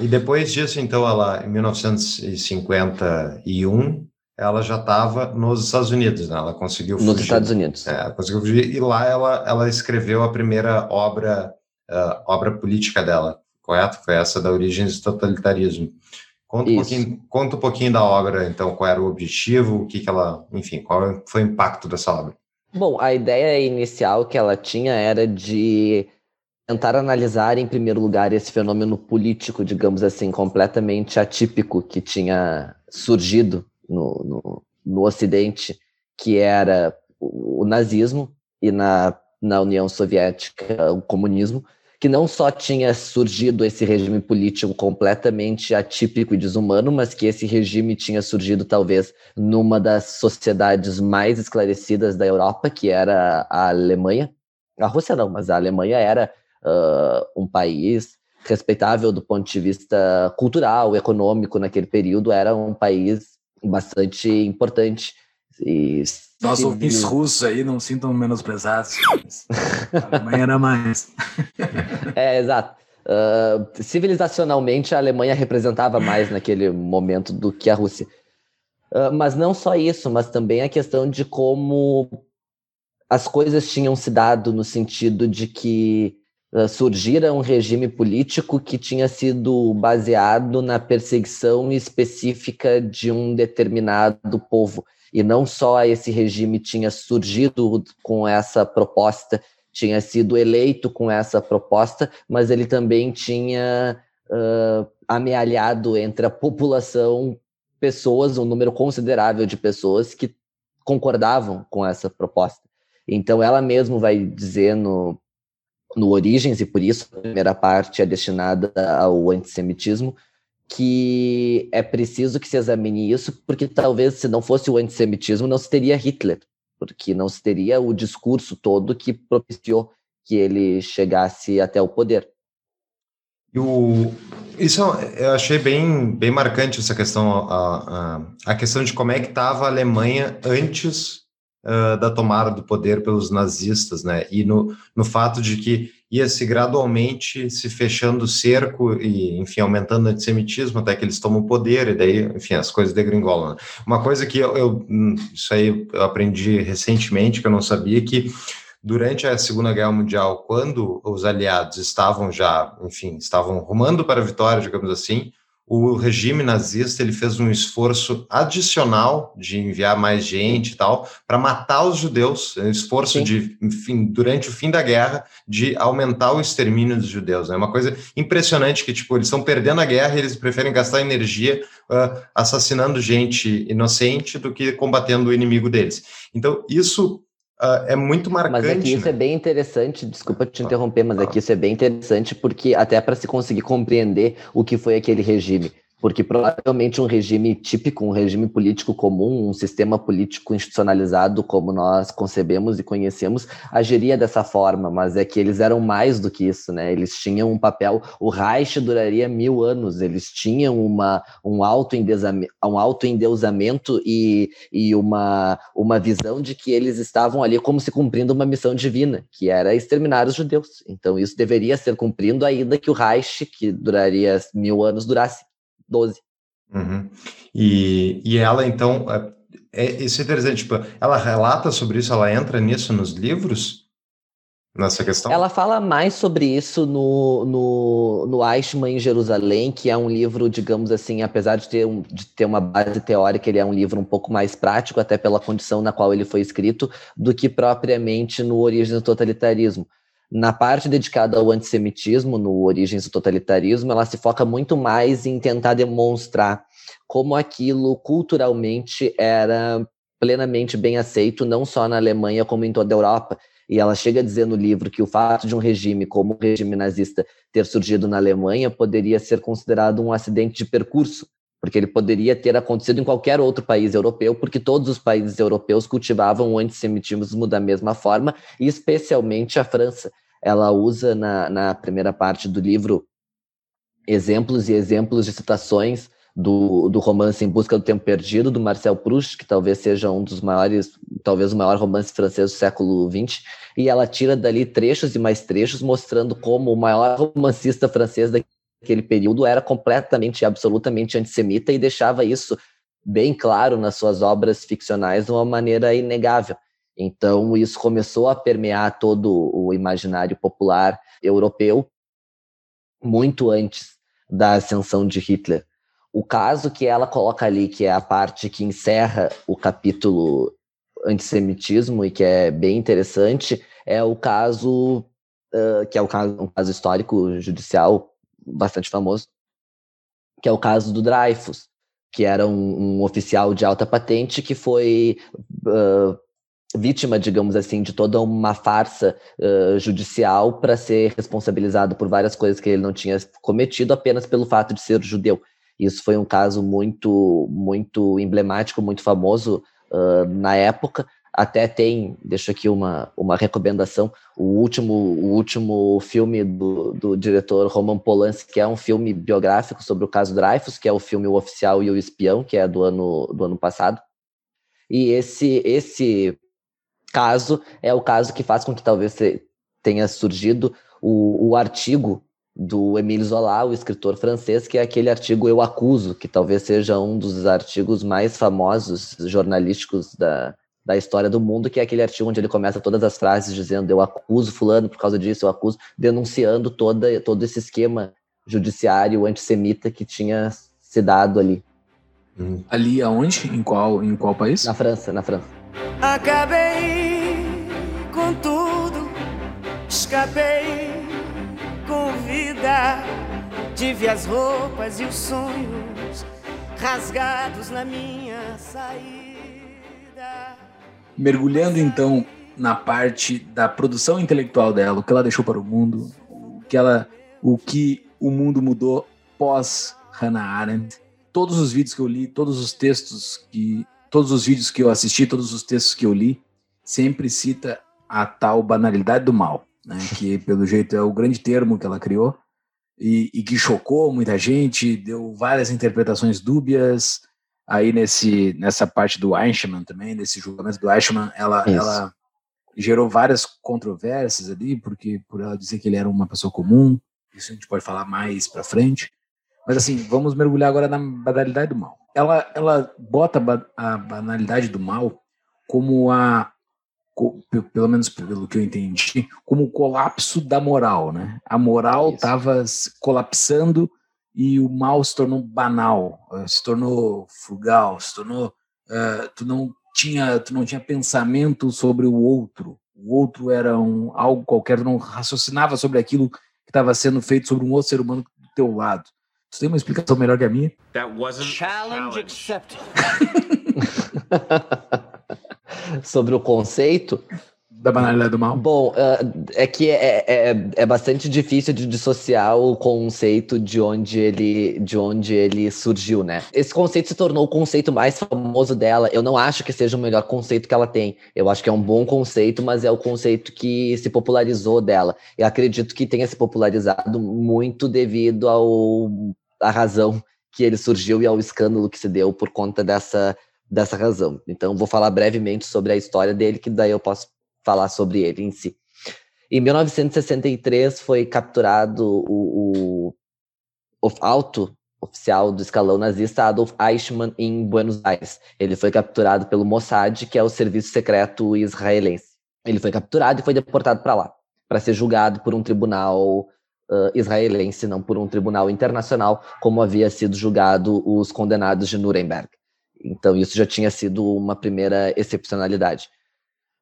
E depois disso, então, ela, em 1951, ela já estava nos Estados Unidos, né? Ela conseguiu fugir. Nos Estados Unidos. É, conseguiu fugir e lá ela, ela escreveu a primeira obra, ah, obra política dela, correto? Foi essa da Origens do Totalitarismo. Conta um, pouquinho, conta um pouquinho da obra, então, qual era o objetivo, o que, que ela, enfim, qual foi o impacto dessa obra? Bom, a ideia inicial que ela tinha era de tentar analisar, em primeiro lugar, esse fenômeno político, digamos assim, completamente atípico que tinha surgido no, no, no Ocidente, que era o, o nazismo e na, na União Soviética o comunismo, que não só tinha surgido esse regime político completamente atípico e desumano, mas que esse regime tinha surgido talvez numa das sociedades mais esclarecidas da Europa, que era a Alemanha. A Rússia não, mas a Alemanha era ah, um país respeitável do ponto de vista cultural, econômico naquele período, era um país bastante importante E Nossos ouvintes russos aí não sintam menosprezados. A Alemanha era mais. É, exato. Ah, civilizacionalmente, a Alemanha representava mais naquele momento do que a Rússia. Ah, mas não só isso, mas também a questão de como as coisas tinham se dado no sentido de que ah, surgira um regime político que tinha sido baseado na perseguição específica de um determinado povo. E não só esse regime tinha surgido com essa proposta tinha sido eleito com essa proposta, mas ele também tinha uh, amealhado entre a população pessoas, um número considerável de pessoas que concordavam com essa proposta. Então ela mesma vai dizer no, no Origens, e por isso a primeira parte é destinada ao antissemitismo, que é preciso que se examine isso, porque talvez se não fosse o antissemitismo, não se teria Hitler porque não se teria o discurso todo que propiciou que ele chegasse até o poder. O, isso eu achei bem, bem marcante essa questão, a, a, a questão de como é que estava a Alemanha antes uh, da tomada do poder pelos nazistas, né? E no, no fato de que ia se gradualmente se fechando o cerco e, enfim, aumentando o antissemitismo até que eles tomam o poder e daí, enfim, as coisas degringolam. Né? Uma coisa que eu, eu, isso aí eu aprendi recentemente, que eu não sabia, que durante a Segunda Guerra Mundial, quando os aliados estavam já, enfim, estavam rumando para a vitória, digamos assim, o regime nazista ele fez um esforço adicional de enviar mais gente e tal para matar os judeus, um esforço Sim. de, enfim, durante o fim da guerra de aumentar o extermínio dos judeus. É né? uma coisa impressionante que tipo eles estão perdendo a guerra e eles preferem gastar energia uh, assassinando gente inocente do que combatendo o inimigo deles. Então isso Uh, é muito marcante. Mas aqui isso né? é bem interessante, desculpa te interromper, mas aqui isso é bem interessante porque até para se conseguir compreender o que foi aquele regime. Porque provavelmente um regime típico, um regime político comum, um sistema político institucionalizado como nós concebemos e conhecemos, agiria dessa forma, mas é que eles eram mais do que isso, né? Eles tinham um papel, o Reich duraria mil anos, eles tinham uma, um autoendeusamento um auto e, e uma, uma visão de que eles estavam ali como se cumprindo uma missão divina, que era exterminar os judeus. Então isso deveria ser cumprido ainda que o Reich, que duraria mil anos, durasse 12. Uhum. E, e ela, então, é, isso é interessante, tipo, ela relata sobre isso, ela entra nisso nos livros? Nessa questão? Ela fala mais sobre isso no, no, no Eichmann em Jerusalém, que é um livro, digamos assim, apesar de ter, um, de ter uma base teórica, ele é um livro um pouco mais prático, até pela condição na qual ele foi escrito, do que propriamente no Origem do Totalitarismo. Na parte dedicada ao antissemitismo, no Origens do Totalitarismo, ela se foca muito mais em tentar demonstrar como aquilo culturalmente era plenamente bem aceito, não só na Alemanha, como em toda a Europa. E ela chega a dizer no livro que o fato de um regime como o regime nazista ter surgido na Alemanha poderia ser considerado um acidente de percurso, porque ele poderia ter acontecido em qualquer outro país europeu, porque todos os países europeus cultivavam o antissemitismo da mesma forma, e especialmente a França. Ela usa na, na primeira parte do livro exemplos e exemplos de citações do, do romance Em Busca do Tempo Perdido, do Marcel Proust, que talvez seja um dos maiores, talvez o maior romance francês do século XX, e ela tira dali trechos e mais trechos, mostrando como o maior romancista francês daquele período era completamente absolutamente antissemita e deixava isso bem claro nas suas obras ficcionais de uma maneira inegável. Então, isso começou a permear todo o imaginário popular europeu muito antes da ascensão de Hitler. O caso que ela coloca ali, que é a parte que encerra o capítulo antissemitismo e que é bem interessante, é o caso uh, que é o caso, um caso histórico judicial bastante famoso, que é o caso do Dreyfus, que era um, um oficial de alta patente que foi uh, vítima, digamos assim, de toda uma farsa uh, judicial para ser responsabilizado por várias coisas que ele não tinha cometido apenas pelo fato de ser judeu. Isso foi um caso muito, muito emblemático, muito famoso uh, na época. Até tem, deixo aqui uma, uma recomendação, o último, o último filme do, do diretor Roman Polanski, que é um filme biográfico sobre o caso Dreyfus, que é o filme O Oficial e o Espião, que é do ano, do ano passado E esse, esse caso é o caso que faz com que talvez tenha surgido o, o artigo do Émile Zola, o escritor francês, que é aquele artigo Eu Acuso, que talvez seja um dos artigos mais famosos jornalísticos da, da história do mundo, que é aquele artigo onde ele começa todas as frases dizendo eu acuso fulano por causa disso, eu acuso, denunciando toda, todo esse esquema judiciário antissemita que tinha se dado ali. Ali aonde? Em qual, em qual país? Na França, na França. Acabei com tudo, escapei com vida. Tive as roupas e os sonhos rasgados na minha saída. Mergulhando então na parte da produção intelectual dela, o que ela deixou para o mundo, o que ela, o que o mundo mudou pós Hannah Arendt. Todos os vídeos que eu li, todos os textos que, todos os vídeos que eu assisti, todos os textos que eu li, sempre cita a tal banalidade do mal, né? Que pelo jeito é o grande termo que ela criou e, e que chocou muita gente, deu várias interpretações dúbias. Aí nesse nessa parte do Eichmann também, nesse julgamento do Eichmann, ela Isso. ela gerou várias controvérsias ali, porque por ela dizer que ele era uma pessoa comum, isso a gente pode falar mais para frente. Mas assim, vamos mergulhar agora na banalidade do mal. Ela, ela bota a ba- a banalidade do mal como a, pelo menos pelo que eu entendi, como o colapso da moral, né? A moral estava colapsando e o mal se tornou banal, eh, se tornou frugal, se tornou eh, tu não tinha tu não tinha pensamento sobre o outro. O outro era um algo qualquer, tu não raciocinava sobre aquilo que estava sendo feito sobre um outro ser humano do teu lado. Tu tem uma explicação melhor que a minha? That wasn't Challenge accepted. Sobre o conceito, Da banalidade do mal? Bom, ah, é que é, é, é bastante difícil de dissociar o conceito de onde ele de onde ele surgiu, né? Esse conceito se tornou o conceito mais famoso dela. Eu não acho que seja o melhor conceito que ela tem. Eu acho que é um bom conceito, mas é o conceito que se popularizou dela. Eu acredito que tenha se popularizado muito devido ao à razão que ele surgiu e ao escândalo que se deu por conta dessa dessa razão. Então, vou falar brevemente sobre a história dele, que daí eu posso falar sobre ele em si. Em 1963 foi capturado o, o, o alto oficial do escalão nazista Adolf Eichmann em Buenos Aires. Ele foi capturado pelo Mossad, que é o serviço secreto israelense. Ele foi capturado e foi deportado para lá, para ser julgado por um tribunal uh, israelense, não por um tribunal internacional, como havia sido julgado os condenados de Nuremberg. Então isso já tinha sido uma primeira excepcionalidade.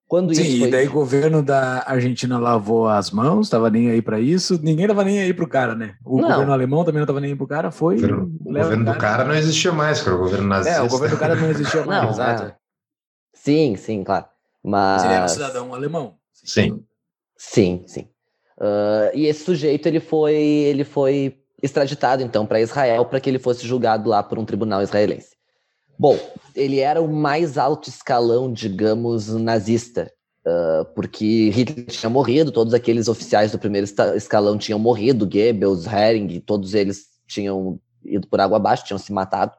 Quando Sim, isso e foi... daí o governo da Argentina lavou as mãos, estava nem aí para isso, ninguém tava nem aí pro cara, né? O Não. governo alemão também não tava nem aí pro cara, foi. O governo, o do cara não existia mais, cara. O governo nazista. É, o governo do cara não existia mais, Não, exato. é. Sim, sim, claro. Mas... Ele era um cidadão alemão. Sim. Sim, sim. Ah, e esse sujeito ele foi ele foi extraditado então para Israel para que ele fosse julgado lá por um tribunal israelense. Bom, ele era o mais alto escalão, digamos, nazista, ah, porque Hitler tinha morrido, todos aqueles oficiais do primeiro escalão tinham morrido, Goebbels, Hering, todos eles tinham ido por água abaixo, tinham se matado.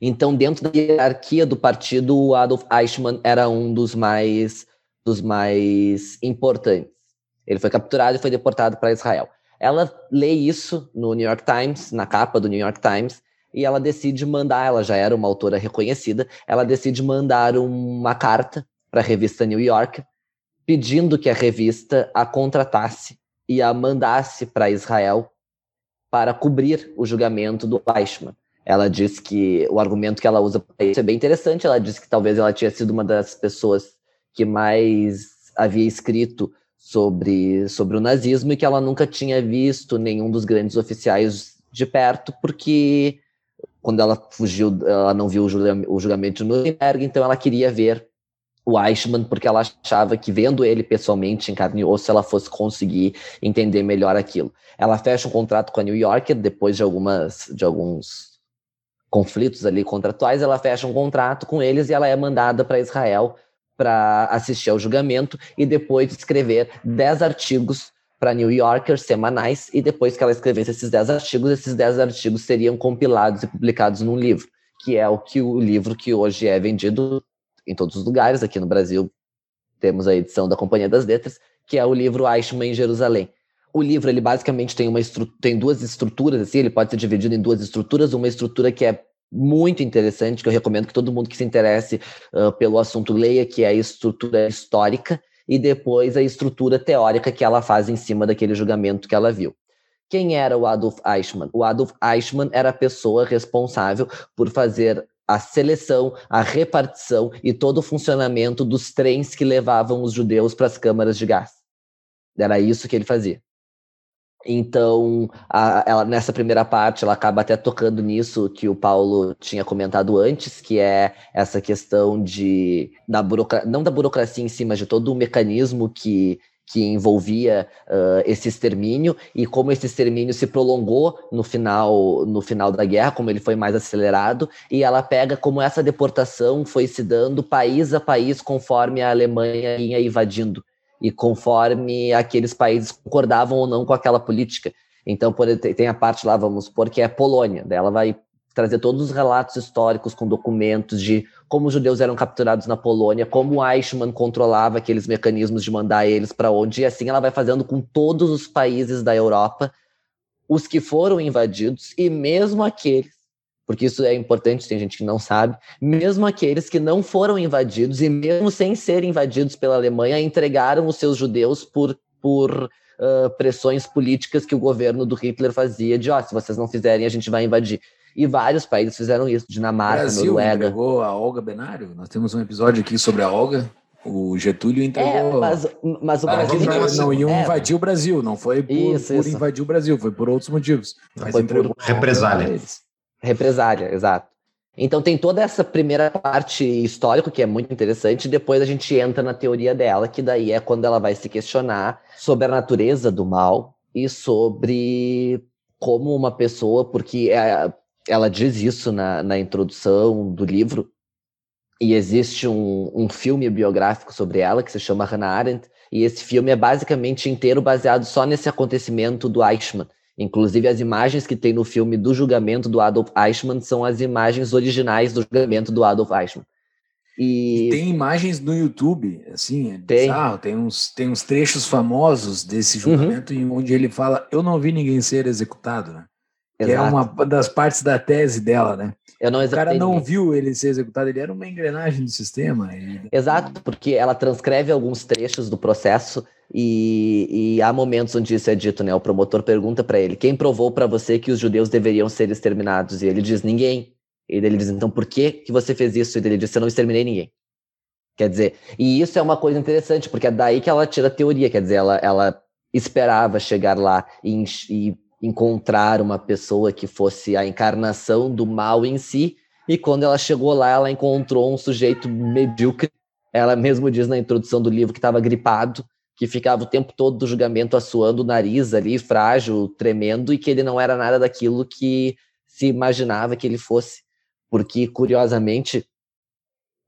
Então, dentro da hierarquia do partido, o Adolf Eichmann era um dos mais dos mais importantes. Ele foi capturado e foi deportado para Israel. Ela lê isso no New York Times, na capa do New York Times, e ela decide mandar, ela já era uma autora reconhecida, ela decide mandar uma carta para a revista New York, pedindo que a revista a contratasse e a mandasse para Israel para cobrir o julgamento do Eichmann. Ela diz que o argumento que ela usa para isso é bem interessante. Ela diz que talvez ela tinha sido uma das pessoas que mais havia escrito sobre, sobre o nazismo e que ela nunca tinha visto nenhum dos grandes oficiais de perto, porque quando ela fugiu, ela não viu o julga- o julgamento de Nuremberg, então ela queria ver o Eichmann, porque ela achava que vendo ele pessoalmente em carne e osso, ela fosse conseguir entender melhor aquilo. Ela fecha um contrato com a New Yorker, depois de, algumas, de alguns conflitos ali contratuais, ela fecha um contrato com eles e ela é mandada para Israel para assistir ao julgamento e depois escrever 10 artigos para New Yorker semanais e depois que ela escrevesse esses 10 artigos, esses 10 artigos seriam compilados e publicados num livro, que é o que o livro que hoje é vendido em todos os lugares. Aqui no Brasil temos a edição da Companhia das Letras, que é o livro Eichmann em Jerusalém. O livro, ele basicamente tem, uma tem duas estruturas, assim, ele pode ser dividido em duas estruturas. Uma estrutura que é muito interessante, que eu recomendo que todo mundo que se interesse uh, pelo assunto leia, que é a estrutura histórica, e depois a estrutura teórica que ela faz em cima daquele julgamento que ela viu. Quem era o Adolf Eichmann? O Adolf Eichmann era a pessoa responsável por fazer a seleção, a repartição e todo o funcionamento dos trens que levavam os judeus para as câmaras de gás. Era isso que ele fazia. Então, a, ela, nessa primeira parte, ela acaba até tocando nisso que o Paulo tinha comentado antes, que é essa questão de da não da burocracia em si, mas de todo o mecanismo que, que envolvia uh, esse extermínio e como esse extermínio se prolongou no final, no final da guerra, como ele foi mais acelerado, e ela pega como essa deportação foi se dando país a país conforme a Alemanha ia invadindo e conforme aqueles países concordavam ou não com aquela política. Então, por, tem a parte lá, vamos supor, que é Polônia. Ela vai trazer todos os relatos históricos com documentos de como os judeus eram capturados na Polônia, como Eichmann controlava aqueles mecanismos de mandar eles para onde, e assim ela vai fazendo com todos os países da Europa, os que foram invadidos e mesmo aqueles porque isso é importante, tem gente que não sabe, mesmo aqueles que não foram invadidos e mesmo sem serem invadidos pela Alemanha, entregaram os seus judeus por, por uh, pressões políticas que o governo do Hitler fazia, de, ó, oh, se vocês não fizerem, a gente vai invadir. E vários países fizeram isso, Dinamarca, Brasil Noruega. entregou a Olga Benário, nós temos um episódio aqui sobre a Olga, o Getúlio entregou... É, mas, mas o Ah, Brasil... não, não iam é, invadir o Brasil, não foi por, Isso, por isso. invadir o Brasil, foi por outros motivos. Mas foi entregou por represália. eles. Represália, exato. Então tem toda essa primeira parte histórica que é muito interessante, e depois a gente entra na teoria dela, que daí é quando ela vai se questionar sobre a natureza do mal e sobre como uma pessoa, porque é- ela diz isso na, na introdução do livro, e existe um, um filme biográfico sobre ela que se chama Hannah Arendt, e esse filme é basicamente inteiro baseado só nesse acontecimento do Eichmann. Inclusive, as imagens que tem no filme do julgamento do Adolf Eichmann são as imagens originais do julgamento do Adolf Eichmann. E, E tem imagens no YouTube, assim, é Tem. bizarro, tem uns, tem uns trechos famosos desse Uhum. julgamento em onde ele fala, eu não vi ninguém ser executado, né? Que é uma das partes da tese dela, né? Eu não O cara não ninguém. viu ele ser executado, ele era uma engrenagem do sistema. e- Exato, porque ela transcreve alguns trechos do processo e, e há momentos onde isso é dito, né? O promotor pergunta para ele: quem provou para você que os judeus deveriam ser exterminados? E ele diz: ninguém. E ele diz: então por que, que você fez isso? E ele diz: eu não exterminei ninguém. Quer dizer, e isso é uma coisa interessante, porque é daí que ela tira a teoria, quer dizer, ela, ela esperava chegar lá e, e encontrar uma pessoa que fosse a encarnação do mal em si, e quando ela chegou lá, ela encontrou um sujeito medíocre. Ela mesmo diz na introdução do livro que estava gripado, que ficava o tempo todo do julgamento assoando o nariz ali, frágil, tremendo, e que ele não era nada daquilo que se imaginava que ele fosse. Porque, curiosamente,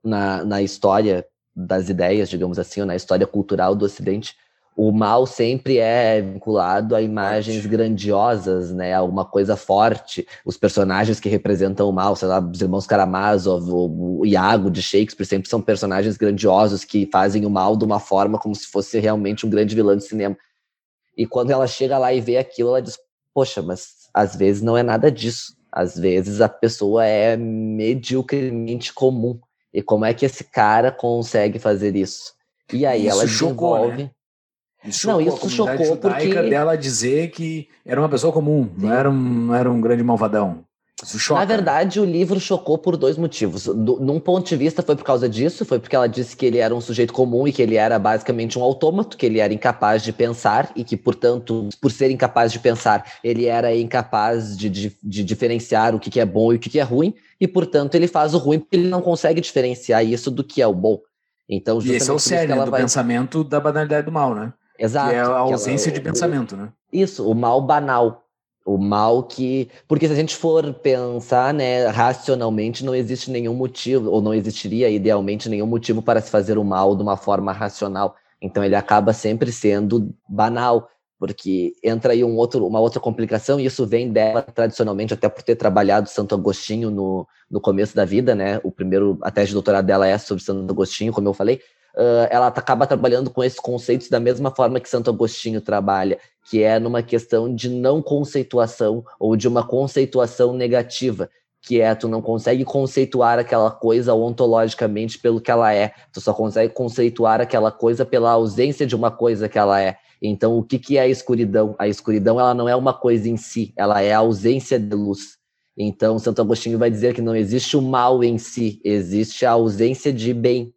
na, na história das ideias, digamos assim, ou na história cultural do Ocidente, o mal sempre é vinculado a imagens grandiosas, né? Alguma coisa forte. Os personagens que representam o mal, sei lá, os irmãos Karamazov, o, o Iago de Shakespeare, sempre são personagens grandiosos que fazem o mal de uma forma como se fosse realmente um grande vilão de cinema. E quando ela chega lá e vê aquilo, ela diz: Poxa, mas às vezes não é nada disso. Às vezes a pessoa é mediocremente comum. E como é que esse cara consegue fazer isso? E aí Isso ela chocou, desenvolve. né? Isso Não, isso chocou judaica porque- dela dizer que era uma pessoa comum, Sim. não era, um, não era um grande malvadão. Isso choca. Na verdade, o livro chocou por dois motivos. Do, num ponto de vista, foi por causa disso, foi porque ela disse que ele era um sujeito comum e que ele era basicamente um autômato, que ele era incapaz de pensar e que, portanto, por ser incapaz de pensar, ele era incapaz de, de, de diferenciar o que, que é bom e o que, que é ruim, e, portanto, ele faz o ruim porque ele não consegue diferenciar isso do que é o bom. Então, E esse é o justamente cerne ela do vai... pensamento da banalidade do mal, né? Exato. que é a que ela- ausência de o- pensamento, né? Isso, o mal banal. O mal que. Porque se a gente for pensar, né, racionalmente, não existe nenhum motivo, ou não existiria idealmente nenhum motivo para se fazer o mal de uma forma racional. Então ele acaba sempre sendo banal. porque entra aí um outro, uma outra complicação, e isso vem dela tradicionalmente, até por ter trabalhado Santo Agostinho no, no começo da vida, né? O primeiro, a tese de doutorado dela é sobre Santo Agostinho, como eu falei. Uh, ela acaba trabalhando com esses conceitos da mesma forma que Santo Agostinho trabalha, que é numa questão de não conceituação ou de uma conceituação negativa, que é tu não consegue conceituar aquela coisa ontologicamente pelo que ela é, tu só consegue conceituar aquela coisa pela ausência de uma coisa que ela é. Então, o que, que é a escuridão? A escuridão ela não é uma coisa em si, ela é a ausência de luz. Então, Santo Agostinho vai dizer que não existe o mal em si, existe a ausência de bem,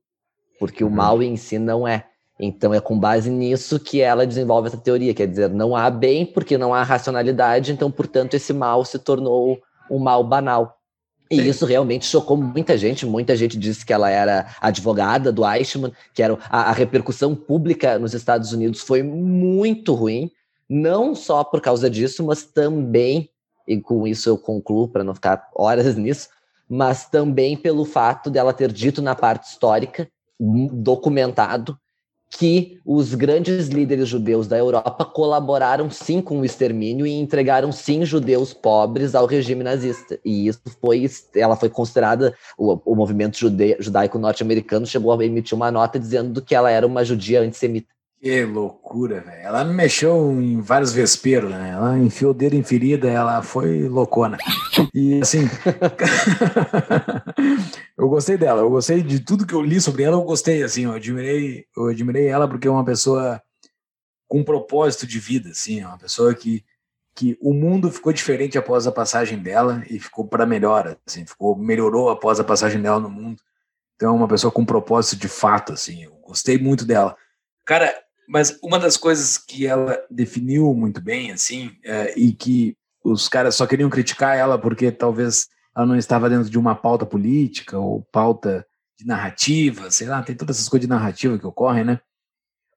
porque uhum. o mal em si não é. Então, é com base nisso que ela desenvolve essa teoria, quer dizer, não há bem porque não há racionalidade, então, portanto, esse mal se tornou um mal banal. E Sim. isso realmente chocou muita gente. Muita gente disse que ela era advogada do Eichmann, que era a, a, repercussão pública nos Estados Unidos foi muito ruim, não só por causa disso, mas também, e com isso eu concluo para não ficar horas nisso, mas também pelo fato dela ter dito na parte histórica, documentado, que os grandes líderes judeus da Europa colaboraram sim com o extermínio e entregaram sim judeus pobres ao regime nazista. E isso foi, ela foi considerada, o, o movimento judaico norte-americano chegou a emitir uma nota dizendo que ela era uma judia antissemita. Que loucura, velho. Ela me mexeu em vários vesperos, né? Ela enfiou o dedo em ferida, ela foi loucona. E assim. eu gostei dela, eu gostei de tudo que eu li sobre ela, eu gostei, assim, eu admirei, eu admirei ela porque é uma pessoa com propósito de vida, assim, é uma pessoa que, que o mundo ficou diferente após a passagem dela e ficou para melhor, assim, ficou, melhorou após a passagem dela no mundo. Então, é uma pessoa com propósito de fato, assim, eu gostei muito dela. Cara, mas uma das coisas que ela definiu muito bem, assim, é, e que os caras só queriam criticar ela porque talvez ela não estava dentro de uma pauta política ou pauta de narrativa, sei lá, tem todas essas coisas de narrativa que ocorrem, né?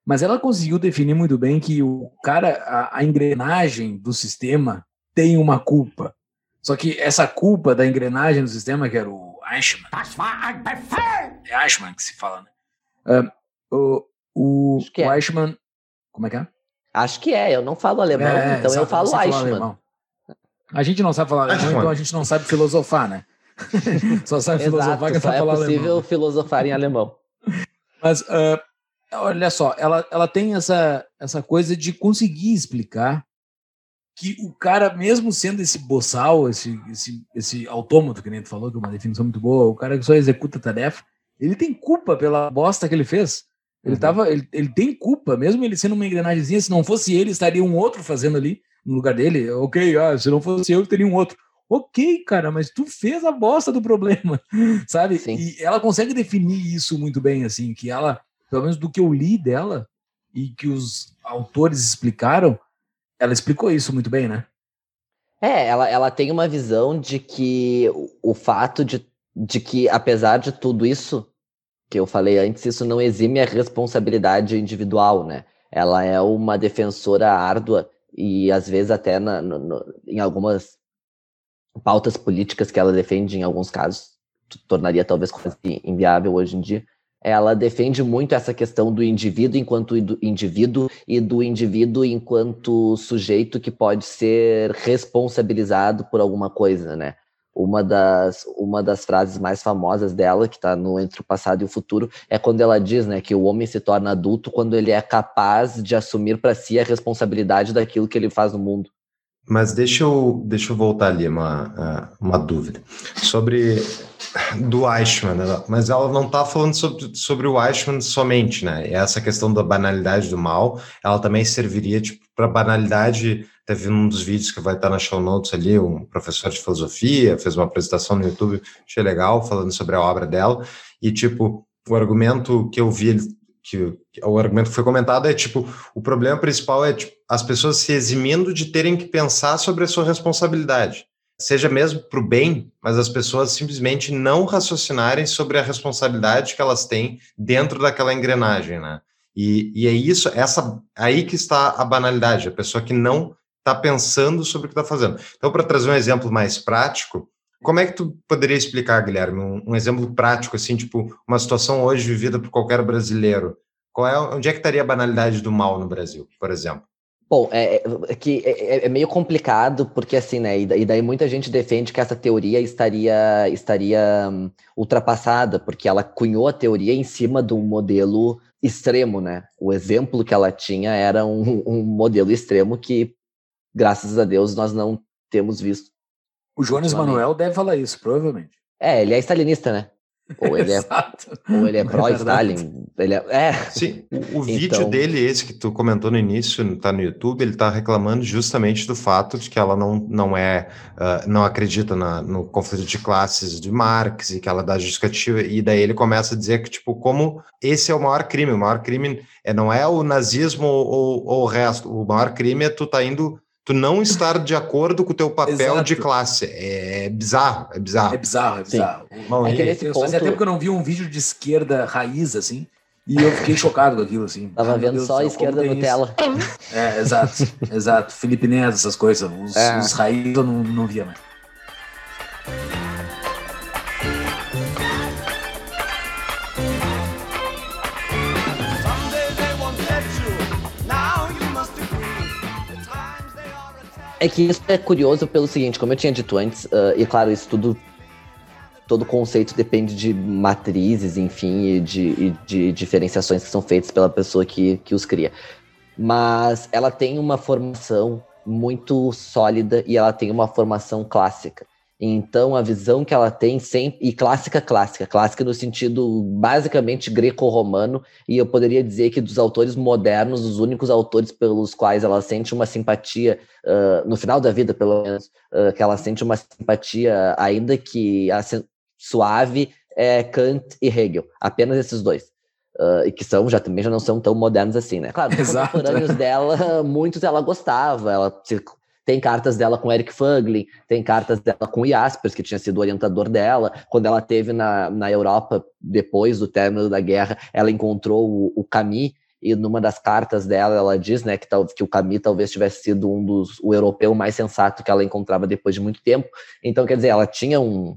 Mas ela conseguiu definir muito bem que o cara, a, a engrenagem do sistema tem uma culpa. Só que essa culpa da engrenagem do sistema, que era o Eichmann. É Eichmann que se fala, né? Uh, o, o, é. Eichmann. Como é que é? Acho que é, eu não falo alemão, é, então eu falo Eichmann. A gente não sabe falar alemão, então a gente não sabe filosofar, né? só sabe filosofar que é só é possível alemão. filosofar em alemão. Mas uh, olha só, ela, ela tem essa, essa coisa de conseguir explicar que o cara, mesmo sendo esse boçal, esse, esse, esse autômato, que nem tu falou, que é uma definição muito boa, o cara que só executa a tarefa, ele tem culpa pela bosta que ele fez. Ele, uhum. tava, ele, ele tem culpa, mesmo ele sendo uma engrenagemzinha, se não fosse ele, estaria um outro fazendo ali no lugar dele. Ok, ah, se não fosse eu, teria um outro. Ok, cara, mas tu fez a bosta do problema, sabe? Sim. E ela consegue definir isso muito bem, assim, que ela, pelo menos do que eu li dela e que os autores explicaram, ela explicou isso muito bem, né? É, ela, ela tem uma visão de que o, o fato de, de que, apesar de tudo isso, que eu falei antes, isso não exime a responsabilidade individual, né? Ela é uma defensora árdua e às vezes até na, no, no, em algumas pautas políticas que ela defende, em alguns casos, tornaria talvez quase inviável hoje em dia. Ela defende muito essa questão do indivíduo enquanto indivíduo e do indivíduo enquanto sujeito que pode ser responsabilizado por alguma coisa, né? Uma das, uma das frases mais famosas dela, que está no Entre o Passado e o Futuro, é quando ela diz né, que o homem se torna adulto quando ele é capaz de assumir para si a responsabilidade daquilo que ele faz no mundo. Mas deixa eu, deixa eu voltar ali uma, uma dúvida. Sobre do Eichmann, né? mas ela não está falando sobre, sobre o Eichmann somente, né? Essa questão da banalidade do mal, ela também serviria tipo, para banalidade Teve um dos vídeos que vai estar na show notes ali, um professor de filosofia fez uma apresentação no YouTube, achei legal, falando sobre a obra dela. E, tipo, o argumento que eu vi, que, o argumento que foi comentado é, tipo, o problema principal é tipo, as pessoas se eximindo de terem que pensar sobre a sua responsabilidade. Seja mesmo para o bem, mas as pessoas simplesmente não raciocinarem sobre a responsabilidade que elas têm dentro daquela engrenagem, né? E, e é isso, essa aí que está a banalidade, a pessoa que não está pensando sobre o que está fazendo. Então, para trazer um exemplo mais prático, como é que tu poderia explicar, Guilherme, um, um, exemplo prático, assim, tipo, uma situação hoje vivida por qualquer brasileiro? Qual é, onde é que estaria a banalidade do mal no Brasil, por exemplo? Bom, é, é- é que é, é meio complicado, porque assim, né? E e daí muita gente defende que essa teoria estaria, estaria hum, ultrapassada, porque ela cunhou a teoria em cima de um modelo extremo, né? O exemplo que ela tinha era um, um modelo extremo que, graças a Deus, nós não temos visto. O Jones. Manuel deve falar isso, provavelmente. É, ele é stalinista, né? Ou ele é, ou ele é É pró-Stalin. Ele é, é, Sim, o, o vídeo Então- dele, esse que tu comentou no início, tá no YouTube, ele tá reclamando justamente do fato de que ela não, não é, ah, não acredita na- no conflito de classes de Marx e que ela dá justificativa, e daí ele começa a dizer que, tipo, como esse é o maior crime, o maior crime é, não é o nazismo ou, ou o resto, o maior crime é tu tá indo, tu não estar de acordo com o teu papel Exato. de classe, é, bizarro, é bizarro. É bizarro, é bizarro. Bom, É que Eu fazia ponto- tempo que eu não vi um vídeo de esquerda raiz, assim, e eu fiquei chocado com aquilo, assim. tava Ai, meu vendo Deus só a esquerda isso? tela. É, exato, exato. Felipe Neto, essas coisas. Os, É. os raiz eu não, não via mais. É que isso é curioso pelo seguinte, como eu tinha dito antes, ah, e claro, isso tudo, todo conceito depende de matrizes, enfim, e de, e de diferenciações que são feitas pela pessoa que, que os cria. Mas ela tem uma formação muito sólida e ela tem uma formação clássica. Então, a visão que ela tem sempre. E clássica, clássica. Clássica no sentido basicamente greco-romano. E eu poderia dizer que dos autores modernos, os únicos autores pelos quais ela sente uma simpatia, ah, no final da vida, pelo menos, ah, que ela sente uma simpatia, ainda que suave, é Kant e Hegel. Apenas esses dois. Ah, e que são, já também já não são tão modernos assim, né? Claro, os contemporâneos dela, muitos ela gostava. Ela se- tem cartas dela com Eric Fuglin, tem cartas dela com Jaspers, que tinha sido o orientador dela. Quando ela teve na, na Europa, depois do término da guerra, ela encontrou o, o e numa das cartas dela, ela diz né, que, tal, que o Camus talvez tivesse sido um dos o europeu mais sensato que ela encontrava depois de muito tempo. Então, quer dizer, ela tinha um,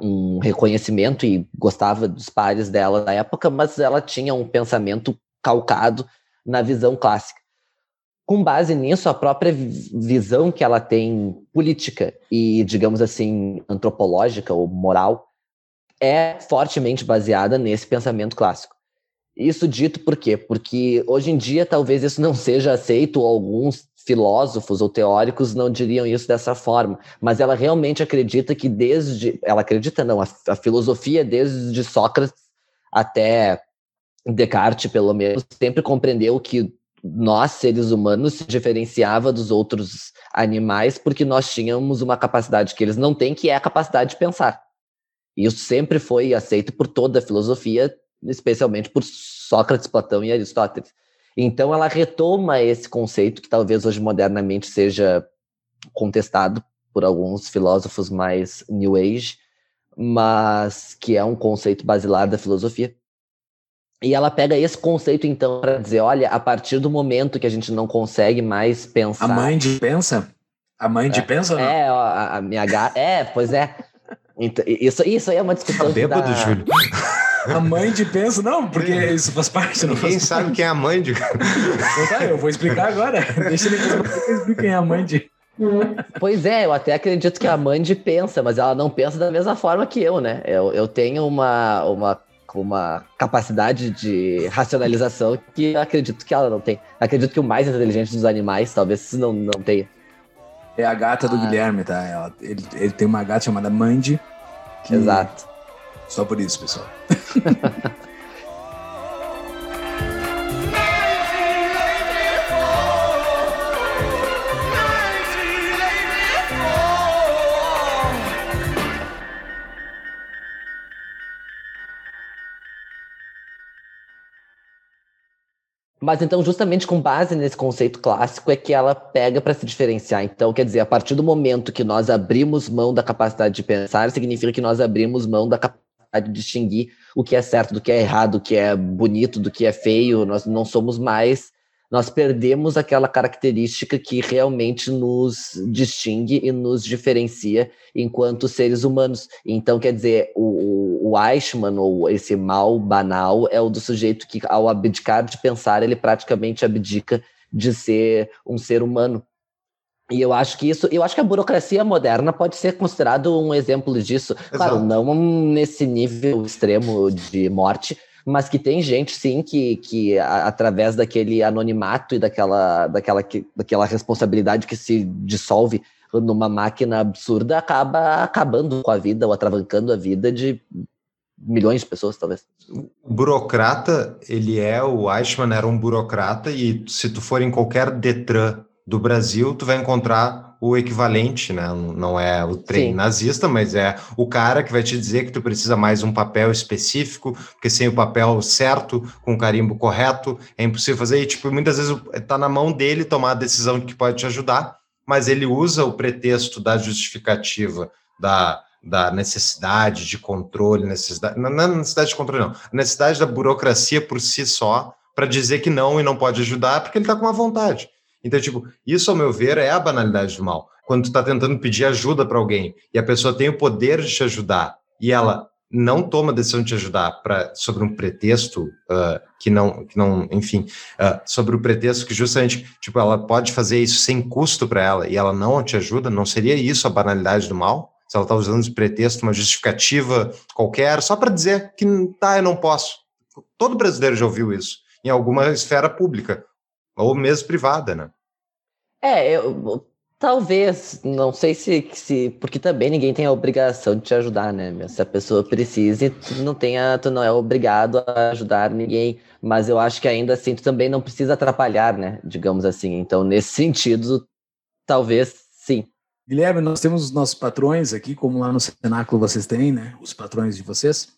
um reconhecimento e gostava dos pares dela na época, mas ela tinha um pensamento calcado na visão clássica. Com base nisso, a própria vi- visão que ela tem política e, digamos assim, antropológica ou moral é fortemente baseada nesse pensamento clássico. Isso dito por quê? Porque hoje em dia talvez isso não seja aceito, alguns filósofos ou teóricos não diriam isso dessa forma, mas ela realmente acredita que desde. Ela acredita, não, a, a filosofia, desde Sócrates até Descartes, pelo menos, sempre compreendeu que nós, seres humanos, se diferenciava dos outros animais porque nós tínhamos uma capacidade que eles não têm, que é a capacidade de pensar. E isso sempre foi aceito por toda a filosofia, especialmente por Sócrates, Platão e Aristóteles. Então ela retoma esse conceito que talvez hoje modernamente seja contestado por alguns filósofos mais New Age, mas que é um conceito basilar da filosofia. E ela pega esse conceito então para dizer, olha, a partir do momento que a gente não consegue mais pensar A mãe de pensa? A mãe de É. pensa? não? é, ó, a, a minha gata. É, pois é. Então, isso, isso aí é uma discussão. Tá bêbado, dá- Júlio? A mãe de pensa? Não, porque isso faz parte. Não faz sabe quem é a mãe de. Então tá, eu vou explicar agora. Deixa ele explicar quem é a mãe de. Pois é, eu até acredito que a Mandy pensa, mas ela não pensa da mesma forma que eu, né? Eu, eu tenho uma, uma, uma capacidade de racionalização que eu acredito que ela não tem. Acredito que o mais inteligente dos animais talvez não, não tenha. É a gata do Ah. Guilherme, tá? Ela- ele, ele tem uma gata chamada Mandy. que- Exato. Só por isso, pessoal. Mas então, justamente com base nesse conceito clássico, é que ela pega para se diferenciar. Então, quer dizer, a partir do momento que nós abrimos mão da capacidade de pensar, significa que nós abrimos mão da capacidade de distinguir o que é certo do que é errado, o que é bonito do que é feio. Nós não somos mais. Nós perdemos aquela característica que realmente nos distingue e nos diferencia enquanto seres humanos. Então, quer dizer, o, o, Eichmann, ou esse mal banal, é o do sujeito que, ao abdicar de pensar, ele praticamente abdica de ser um ser humano. E eu acho que isso, eu acho que a burocracia moderna pode ser considerado um exemplo disso. Claro, Exato. não nesse nível extremo de morte, mas que tem gente, sim, que, que através daquele anonimato e daquela, daquela, que- daquela responsabilidade que se dissolve numa máquina absurda, acaba acabando com a vida ou atravancando a vida de milhões de pessoas, talvez. O burocrata, ele é, o Eichmann era um burocrata e se tu for em qualquer Detran do Brasil, tu vai encontrar o equivalente, né? Não é o trem Sim. nazista, mas é o cara que vai te dizer que tu precisa mais um papel específico, porque sem o papel certo, com o carimbo correto, é impossível fazer. E, tipo, muitas vezes tá na mão dele tomar a decisão que pode te ajudar, mas ele usa o pretexto da justificativa da, da necessidade de controle, necessidade, não não é necessidade de controle, não, a necessidade da burocracia por si só para dizer que não e não pode ajudar porque ele está com uma vontade. Então, tipo, isso, ao meu ver, é a banalidade do mal. Quando tu está tentando pedir ajuda para alguém e a pessoa tem o poder de te ajudar e ela não toma a decisão de te ajudar pra, sobre um pretexto ah, que não, que não, enfim, ah, sobre o pretexto que justamente, tipo, ela pode fazer isso sem custo para ela e ela não te ajuda, não seria isso a banalidade do mal? Se ela está usando de pretexto, uma justificativa qualquer, só para dizer que tá, eu não posso. Todo brasileiro já ouviu isso em alguma esfera pública ou mesmo privada, né? É, eu, talvez, não sei se, se. Porque também ninguém tem a obrigação de te ajudar, né? Se a pessoa precisa, tu não, tenha, tu não é obrigado a ajudar ninguém. Mas eu acho que ainda assim, tu também não precisa atrapalhar, né? Digamos assim. Então, nesse sentido, talvez sim. Guilherme, nós temos os nossos patrões aqui, como lá no Cenáculo vocês têm, né? Os patrões de vocês.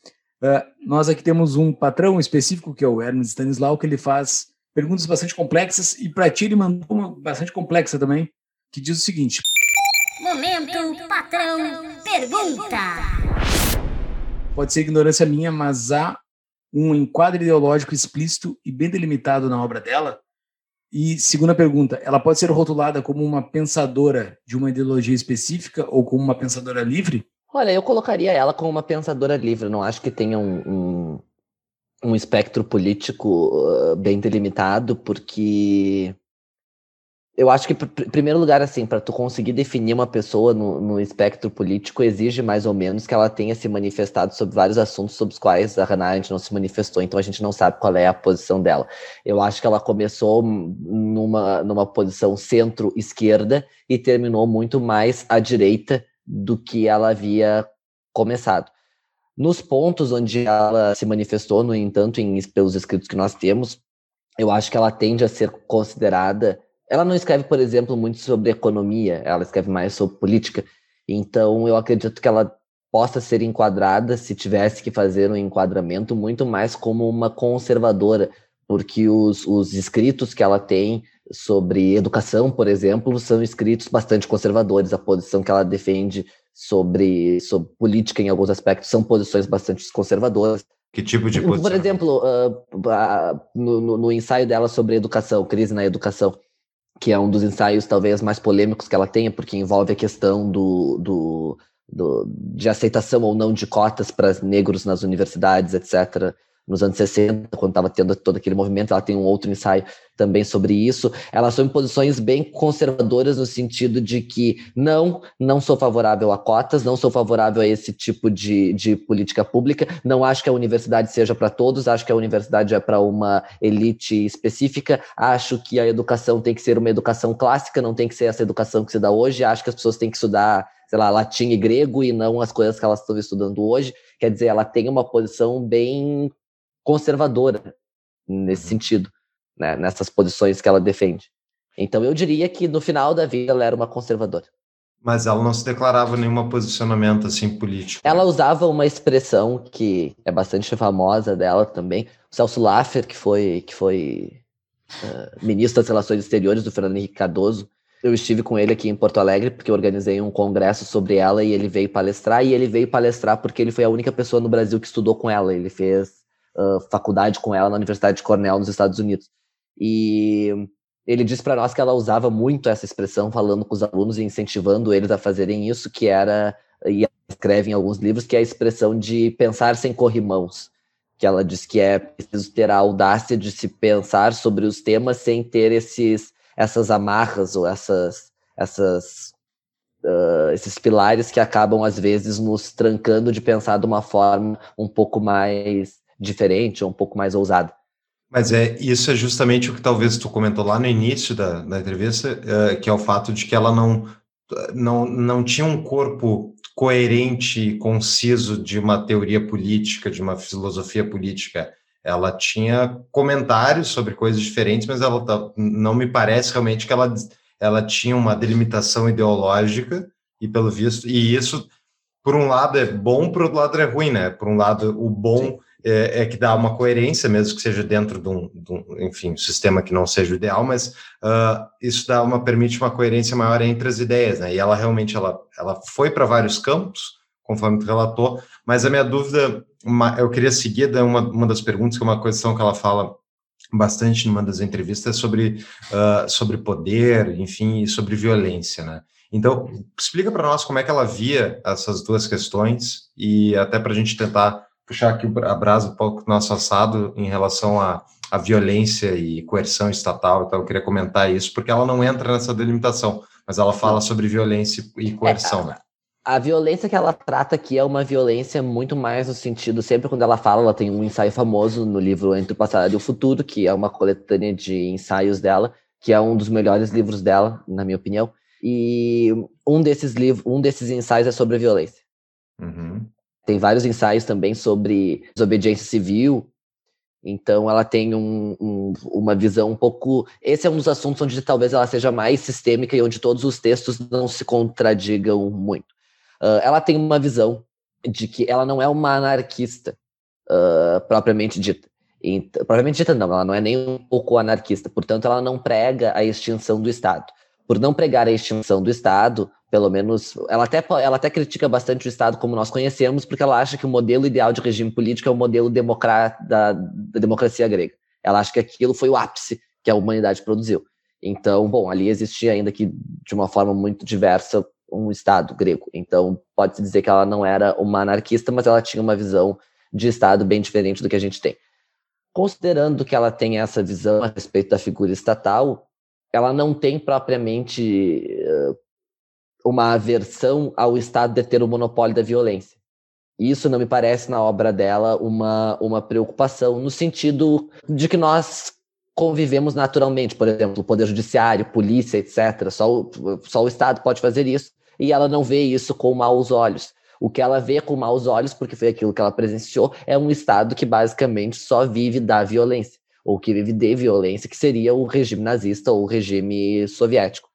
Uh, nós aqui temos um patrão específico, que é o Hermes Stanislau, que ele faz perguntas bastante complexas, e para ti ele mandou uma bastante complexa também, que diz o seguinte: Momento patrão pergunta. pode ser ignorância minha, mas há um enquadro ideológico explícito e bem delimitado na obra dela? E segunda pergunta, ela pode ser rotulada como uma pensadora de uma ideologia específica ou como uma pensadora livre? Olha, eu colocaria ela como uma pensadora livre. Não acho que tenha um, um, um espectro político uh, bem delimitado, porque eu acho que, em primeiro lugar, assim, para tu conseguir definir uma pessoa no, no, espectro político, exige mais ou menos que ela tenha se manifestado sobre vários assuntos sobre os quais a Hannah Arendt não se manifestou, então a gente não sabe qual é a posição dela. Eu acho que ela começou numa, numa posição centro-esquerda e terminou muito mais à direita do que ela havia começado. Nos pontos onde ela se manifestou, no entanto, em, pelos escritos que nós temos, eu acho que ela tende a ser considerada ela não escreve, por exemplo, muito sobre economia, ela escreve mais sobre política. Então, eu acredito que ela possa ser enquadrada, se tivesse que fazer um enquadramento, muito mais como uma conservadora, porque os, os escritos que ela tem sobre educação, por exemplo, são escritos bastante conservadores. A posição que ela defende sobre, sobre política, em alguns aspectos, são posições bastante conservadoras. Que tipo de posição? Por exemplo, uh, no, no, no ensaio dela sobre educação, crise na educação, que é um dos ensaios talvez mais polêmicos que ela tenha, porque envolve a questão do, do, do de aceitação ou não de cotas para negros nas universidades, etc., nos anos 60, quando estava tendo todo aquele movimento, ela tem um outro ensaio também sobre isso. Ela assume posições bem conservadoras no sentido de que não, não sou favorável a cotas, não sou favorável a esse tipo de, de política pública, não acho que a universidade seja para todos, acho que a universidade é para uma elite específica, acho que a educação tem que ser uma educação clássica, não tem que ser essa educação que se dá hoje, acho que as pessoas têm que estudar sei lá, latim e grego e não as coisas que elas estão estudando hoje. Quer dizer, ela tem uma posição bem conservadora nesse sentido, né, nessas posições que ela defende. Então eu diria que no final da vida ela era uma conservadora. Mas ela não se declarava nenhum posicionamento assim político. Ela usava uma expressão que é bastante famosa dela também. O Celso Laffer, que foi, que foi uh, ministro das Relações Exteriores do Fernando Henrique Cardoso, eu estive com ele aqui em Porto Alegre porque eu organizei um congresso sobre ela e ele veio palestrar. E ele veio palestrar porque ele foi a única pessoa no Brasil que estudou com ela. Ele fez uh, faculdade com ela na Universidade de Cornell, nos Estados Unidos. E ele disse para nós que ela usava muito essa expressão, falando com os alunos e incentivando eles a fazerem isso, que era, e escreve em alguns livros, que é a expressão de pensar sem corrimãos. que ela diz que é preciso ter a audácia de se pensar sobre os temas sem ter esses, essas amarras ou essas, essas, uh, esses pilares que acabam, às vezes, nos trancando de pensar de uma forma um pouco mais diferente ou um pouco mais ousada. Mas é isso é justamente o que talvez tu comentou lá no início da, da entrevista, é, que é o fato de que ela não, não, não tinha um corpo coerente e conciso de uma teoria política, de uma filosofia política. Ela tinha comentários sobre coisas diferentes, mas ela tá, não me parece realmente que ela, ela tinha uma delimitação ideológica, e pelo visto, e isso, por um lado, é bom, por outro lado, é ruim, né? Por um lado, o bom é, é, que dá uma coerência, mesmo que seja dentro de um, de um enfim, sistema que não seja o ideal, mas uh, isso dá uma permite uma coerência maior entre as ideias, né? E ela realmente ela, ela foi para vários campos, conforme tu relatou, mas a minha dúvida, uma, eu queria seguir uma, uma das perguntas, que é uma questão que ela fala bastante numa das entrevistas sobre, uh, sobre poder, enfim, e sobre violência, né? Então, explica para nós como é que ela via essas duas questões e até para a gente tentar puxar aqui a brasa um pouco nosso assado em relação à, à violência e coerção estatal, então eu queria comentar isso, porque ela não entra nessa delimitação, mas ela fala sobre violência e coerção, é, né? A violência que ela trata aqui é uma violência muito mais no sentido, sempre quando ela fala, ela tem um ensaio famoso no livro Entre o Passado e o Futuro, que é uma coletânea de ensaios dela, que é um dos melhores livros dela, na minha opinião. E um desses livros, um desses ensaios é sobre a violência. Uhum. Tem vários ensaios também sobre desobediência civil. Então, ela tem um, um, uma visão um pouco. Esse é um dos assuntos onde talvez ela seja mais sistêmica e onde todos os textos não se contradigam muito. Uh, ela tem uma visão de que ela não é uma anarquista uh, propriamente dita. Propriamente dita, não, ela não é nem um pouco anarquista. Portanto, ela não prega a extinção do Estado. Por não pregar a extinção do Estado, pelo menos, ela até, ela até critica bastante o Estado como nós conhecemos, porque ela acha que o modelo ideal de regime político é o modelo da, da democracia grega. Ela acha que aquilo foi o ápice que a humanidade produziu. Então, bom, ali existia ainda que, de uma forma muito diversa, um Estado grego. Então, pode-se dizer que ela não era uma anarquista, mas ela tinha uma visão de Estado bem diferente do que a gente tem. Considerando que ela tem essa visão a respeito da figura estatal, ela não tem propriamente uh, uma aversão ao Estado de ter o monopólio da violência. Isso não me parece na obra dela uma, uma preocupação, no sentido de que nós convivemos naturalmente, por exemplo, o Poder Judiciário, polícia, etc. Só o, só o Estado pode fazer isso, e ela não vê isso com maus olhos. O que ela vê com maus olhos, porque foi aquilo que ela presenciou, é um Estado que basicamente só vive da violência, ou que vive de violência, que seria o regime nazista ou o regime soviético.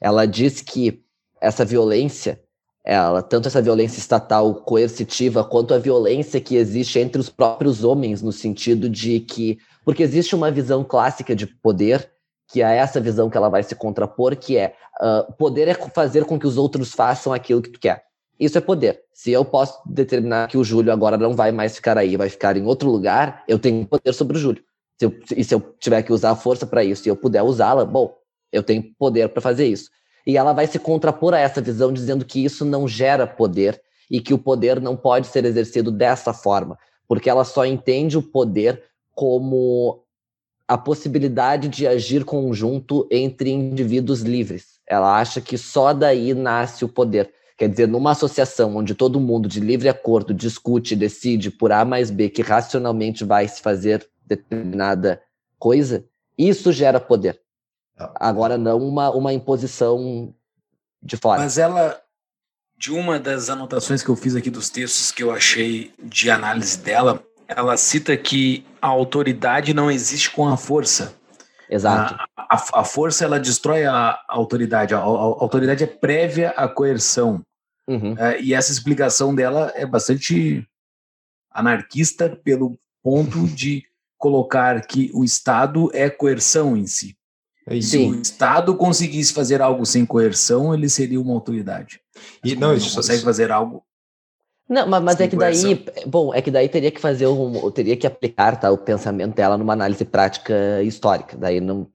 Ela diz que essa violência, ela, tanto essa violência estatal coercitiva quanto a violência que existe entre os próprios homens, no sentido de que. Porque existe uma visão clássica de poder, que é essa visão que ela vai se contrapor, que é uh, poder é fazer com que os outros façam aquilo que tu quer. Isso é poder. Se eu posso determinar que o Júlio agora não vai mais ficar aí, vai ficar em outro lugar, eu tenho poder sobre o Júlio. Se eu, e se eu tiver que usar a força para isso e eu puder usá-la, bom, eu tenho poder para fazer isso. E ela vai se contrapor a essa visão, dizendo que isso não gera poder e que o poder não pode ser exercido dessa forma, porque ela só entende o poder como a possibilidade de agir conjunto entre indivíduos livres. Ela acha que só daí nasce o poder. Quer dizer, numa associação onde todo mundo, de livre acordo, discute, decide por A mais B que racionalmente vai se fazer determinada coisa, isso gera poder. Agora, não uma, uma imposição de fora. Mas ela, de uma das anotações que eu fiz aqui dos textos que eu achei de análise dela, ela cita que a autoridade não existe com a força. Exato. A, a, a força ela destrói a, a autoridade. A, a, autoridade é prévia à coerção. Uhum. É, e essa explicação dela é bastante anarquista pelo ponto de colocar que o Estado é coerção em si. É isso. Se o Estado conseguisse fazer algo sem coerção, ele seria uma autoridade. E Mas não, como isso consegue fazer algo. Não, mas, mas é que daí, bom, é que daí teria que fazer um, teria que aplicar tá, o pensamento dela numa análise prática histórica. Daí não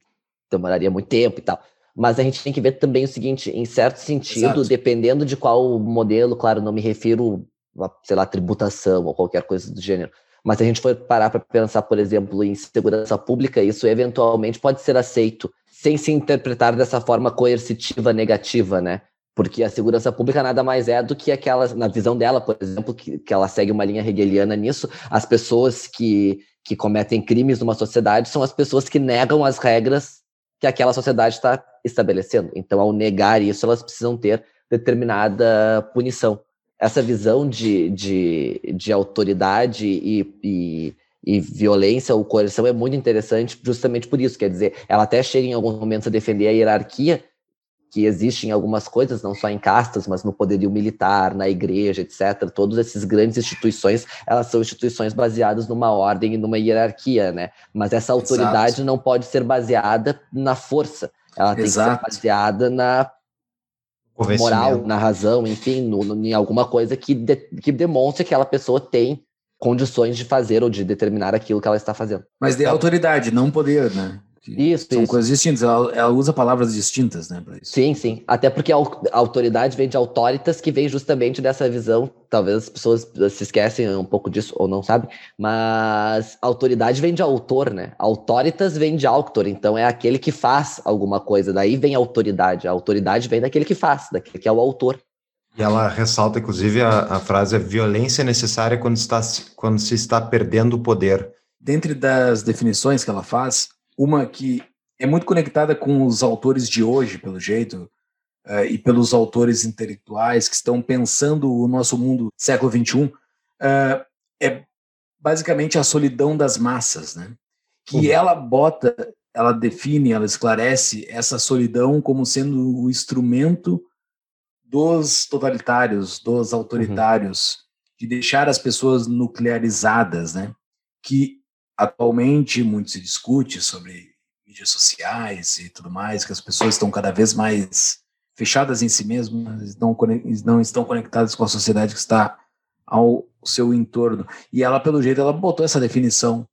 demoraria muito tempo e tal. Mas a gente tem que ver também o seguinte, em certo sentido, Exato. dependendo de qual modelo, claro, não me refiro a, sei lá, tributação ou qualquer coisa do gênero, Mas se a gente for parar para pensar, por exemplo, em segurança pública, isso eventualmente pode ser aceito sem se interpretar dessa forma coercitiva negativa, né? Porque a segurança pública nada mais é do que aquela, na visão dela, por exemplo, que, que ela segue uma linha hegeliana nisso, as pessoas que, que cometem crimes numa sociedade são as pessoas que negam as regras que aquela sociedade está estabelecendo. Então, ao negar isso, elas precisam ter determinada punição. Essa visão de, de, de autoridade e, e, e violência ou coerção é muito interessante justamente por isso. Quer dizer, ela até chega em alguns momentos a defender a hierarquia, que existe em algumas coisas, não só em castas, mas no poderio militar, na igreja, etc. Todas essas grandes instituições, elas são instituições baseadas numa ordem e numa hierarquia, né? Mas essa autoridade Exato. não pode ser baseada na força. Ela tem Exato. que ser baseada na moral, na razão, enfim, no, no- em alguma coisa que, de- que demonstre que aquela pessoa tem condições de fazer ou de determinar aquilo que ela está fazendo. Mas de autoridade, não poder, né? Isso, São isso. coisas distintas. Ela, ela usa palavras distintas, né, para isso. Sim, sim. Até porque a au- a autoridade vem de autoritas, que vem justamente dessa visão. Talvez as pessoas se esquecem um pouco disso ou não sabem, mas autoridade vem de autor, né? Autoritas vem de autor, então é aquele que faz alguma coisa. Daí vem a autoridade. A autoridade vem daquele que faz, daquele que é o autor. E ela ressalta, inclusive, a, a frase: a violência é necessária quando, está, se- quando se está perdendo o poder. Dentre das definições que ela faz, uma que é muito conectada com os autores de hoje, pelo jeito, eh, e pelos autores intelectuais que estão pensando o nosso mundo século XXI, eh, é basicamente a solidão das massas, né? Que Uhum. ela bota, ela define, ela esclarece essa solidão como sendo o instrumento dos totalitários, dos autoritários, de deixar as pessoas nuclearizadas, né? Que atualmente muito se discute sobre mídias sociais e tudo mais, que as pessoas estão cada vez mais fechadas em si mesmas, não, não estão conectadas com a sociedade que está ao seu entorno. E ela, pelo jeito, ela botou essa definição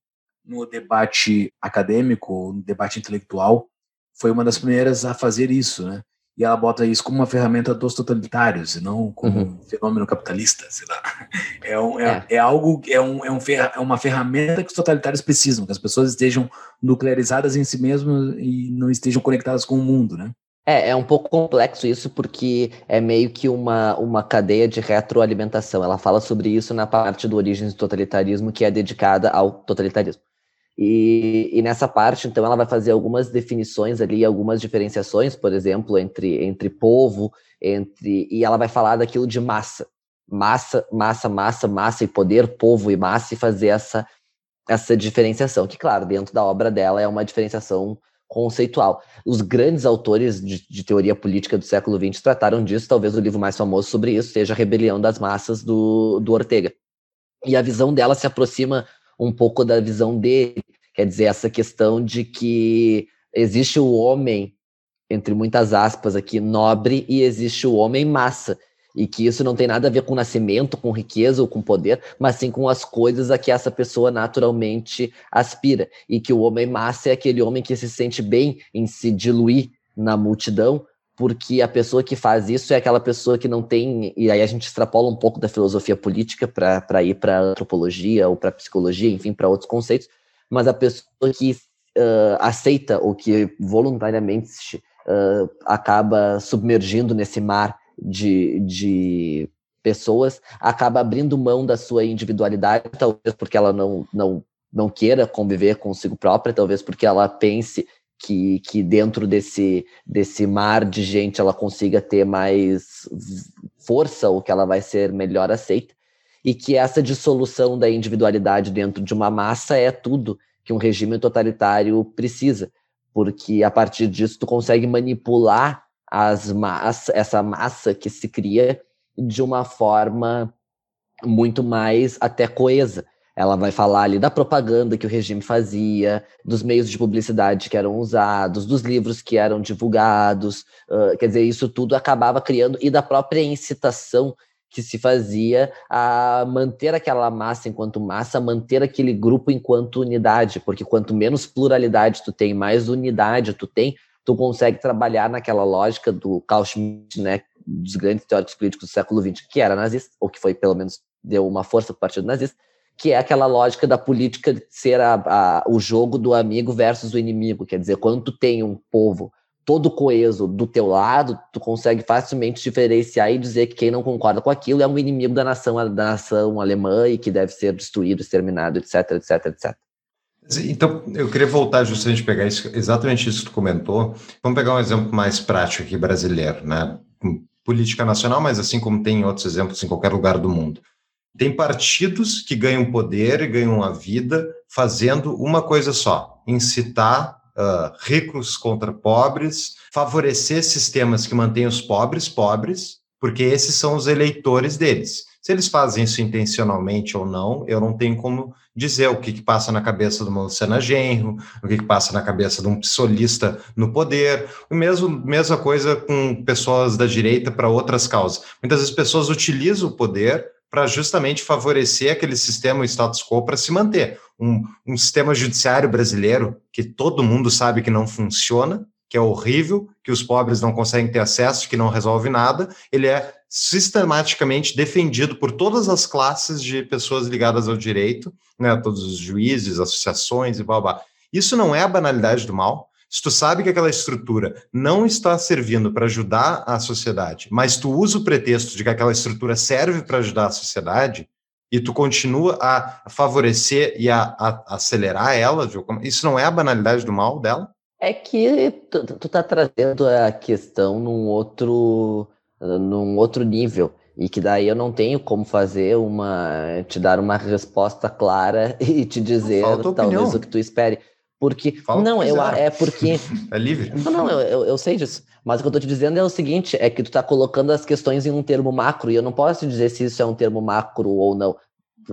no debate acadêmico, no debate intelectual, foi uma das primeiras a fazer isso, né? E ela bota isso como uma ferramenta dos totalitários, e não como Uhum. um fenômeno capitalista, sei lá. É, um- é- é algo, é, um, é, um ferra- é uma ferramenta que os totalitários precisam, que as pessoas estejam nuclearizadas em si mesmas e não estejam conectadas com o mundo, né? É, é um pouco complexo isso, porque é meio que uma, uma cadeia de retroalimentação. Ela fala sobre isso na parte do Origens do Totalitarismo, que é dedicada ao totalitarismo. E, e nessa parte, então, ela vai fazer algumas definições ali, algumas diferenciações, por exemplo, entre, entre povo, entre e ela vai falar daquilo de massa. Massa, massa, massa, massa e poder, povo e massa, e fazer essa, essa diferenciação, que, claro, dentro da obra dela é uma diferenciação conceitual. Os grandes autores de, de teoria política do século XX trataram disso, talvez o livro mais famoso sobre isso seja A Rebelião das Massas, do, do Ortega. E a visão dela se aproxima um pouco da visão dele, quer dizer, essa questão de que existe o homem, entre muitas aspas aqui, nobre, e existe o homem massa, e que isso não tem nada a ver com nascimento, com riqueza ou com poder, mas sim com as coisas a que essa pessoa naturalmente aspira, e que o homem massa é aquele homem que se sente bem em se diluir na multidão, porque a pessoa que faz isso é aquela pessoa que não tem, e aí a gente extrapola um pouco da filosofia política para ir para antropologia ou para psicologia, enfim, para outros conceitos, mas a pessoa que uh, aceita ou que voluntariamente uh, acaba submergindo nesse mar de, de pessoas, acaba abrindo mão da sua individualidade, talvez porque ela não, não, não queira conviver consigo própria, talvez porque ela pense que, que dentro desse, desse mar de gente ela consiga ter mais força ou que ela vai ser melhor aceita e que essa dissolução da individualidade dentro de uma massa é tudo que um regime totalitário precisa, porque a partir disso tu consegue manipular as massa, essa massa que se cria de uma forma muito mais até coesa. Ela vai falar ali da propaganda que o regime fazia, dos meios de publicidade que eram usados, dos livros que eram divulgados, uh, quer dizer, isso tudo acabava criando, e da própria incitação que se fazia a manter aquela massa enquanto massa, manter aquele grupo enquanto unidade, porque quanto menos pluralidade tu tem, mais unidade tu tem, tu consegue trabalhar naquela lógica do Carl Schmitt, né, dos grandes teóricos políticos do século XX, que era nazista, ou que foi, pelo menos, deu uma força para o partido nazista, que é aquela lógica da política de ser a, a, o jogo do amigo versus o inimigo. Quer dizer, quando tu tem um povo todo coeso do teu lado, tu consegue facilmente diferenciar e dizer que quem não concorda com aquilo é um inimigo da nação, da nação alemã e que deve ser destruído, exterminado, etc, etc, etc. Então, eu queria voltar justamente a pegar isso, exatamente isso que tu comentou. Vamos pegar um exemplo mais prático aqui brasileiro, né? Política nacional, mas assim como tem outros exemplos em qualquer lugar do mundo. Tem partidos que ganham poder e ganham a vida fazendo uma coisa só: incitar uh, ricos contra pobres, favorecer sistemas que mantêm os pobres pobres, porque esses são os eleitores deles. Se eles fazem isso intencionalmente ou não, eu não tenho como dizer o que, que passa na cabeça de uma Luciana Genro, o que, que passa na cabeça de um psolista no poder, o mesmo mesma coisa com pessoas da direita para outras causas. Muitas vezes pessoas utilizam o poder para justamente favorecer aquele sistema, status quo, para se manter. Um, um sistema judiciário brasileiro que todo mundo sabe que não funciona, que é horrível, que os pobres não conseguem ter acesso, que não resolve nada, ele é sistematicamente defendido por todas as classes de pessoas ligadas ao direito, né, todos os juízes, associações e blá, blá. Isso não é a banalidade do mal, se tu sabe que aquela estrutura não está servindo para ajudar a sociedade, mas tu usa o pretexto de que aquela estrutura serve para ajudar a sociedade, e tu continua a favorecer e a, a acelerar ela, isso não é a banalidade do mal dela? É que tu, tu tá trazendo a questão num outro, num outro nível e que daí eu não tenho como fazer uma te dar uma resposta clara e te dizer talvez o que tu espere porque Fala não eu é porque é livre não não eu, eu, sei disso mas o que eu tô te dizendo é o seguinte é que tu tá colocando as questões em um termo macro e eu não posso dizer se isso é um termo macro ou não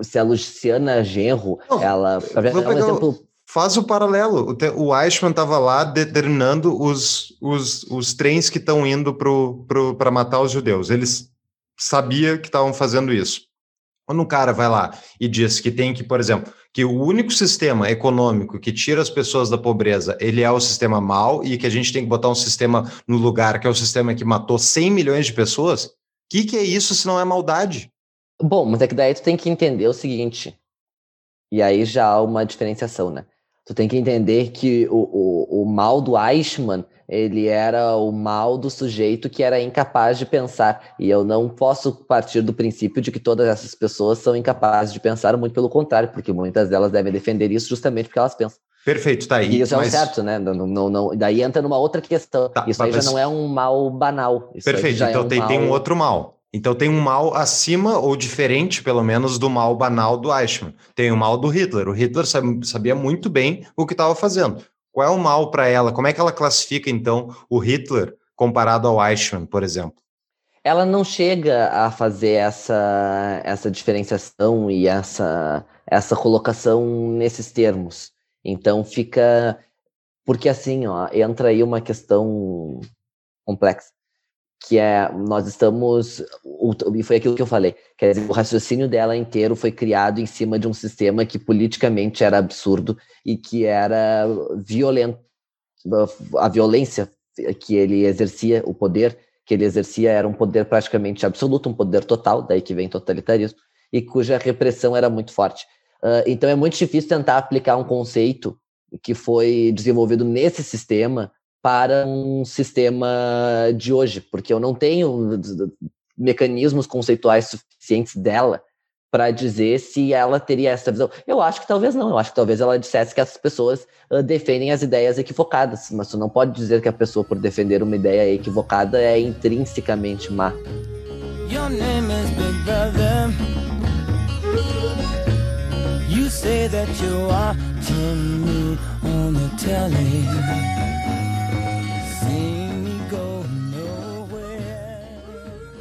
se a Luciana Genro não, ela é um exemplo Faz o paralelo. O Eichmann estava lá determinando os, os, os trens que estão indo para matar os judeus. Eles sabia que estavam fazendo isso. Quando um cara vai lá e diz que tem que, por exemplo, que o único sistema econômico que tira as pessoas da pobreza, ele é o sistema mal e que a gente tem que botar um sistema no lugar que é o sistema que matou 100 milhões de pessoas, o que, que é isso se não é maldade? Bom, mas é que daí tu tem que entender o seguinte, e aí já há uma diferenciação, né? Tu tem que entender que o, o, o mal do Eichmann, ele era o mal do sujeito que era incapaz de pensar. E eu não posso partir do princípio de que todas essas pessoas são incapazes de pensar, muito pelo contrário, porque muitas delas devem defender isso justamente porque elas pensam. Perfeito, tá aí. E isso mas... é o certo, né? Não, não, não, daí entra numa outra questão. Tá, isso aí mas... já não é um mal banal. Isso Perfeito, então é um tem, mal... tem um outro mal. Então tem um mal acima ou diferente, pelo menos, do mal banal do Eichmann. Tem o mal do Hitler. O Hitler sabia muito bem o que estava fazendo. Qual é o mal para ela? Como é que ela classifica, então, o Hitler comparado ao Eichmann, por exemplo? Ela não chega a fazer essa, essa diferenciação e essa, essa colocação nesses termos. Então fica. Porque assim, ó, entra aí uma questão complexa que é nós estamos e foi aquilo que eu falei quer dizer o raciocínio dela inteiro foi criado em cima de um sistema que politicamente era absurdo e que era violento a violência que ele exercia o poder que ele exercia era um poder praticamente absoluto um poder total daí que vem totalitarismo e cuja repressão era muito forte. Uh, então é muito difícil tentar aplicar um conceito que foi desenvolvido nesse sistema para um sistema de hoje, porque eu não tenho mecanismos conceituais suficientes dela para dizer se ela teria essa visão. Eu acho que talvez não, eu acho que talvez ela dissesse que essas pessoas uh, defendem as ideias equivocadas, mas tu não pode dizer que a pessoa, por defender uma ideia equivocada, é intrinsecamente má. Your name is Big Brother. You say that me on the telly.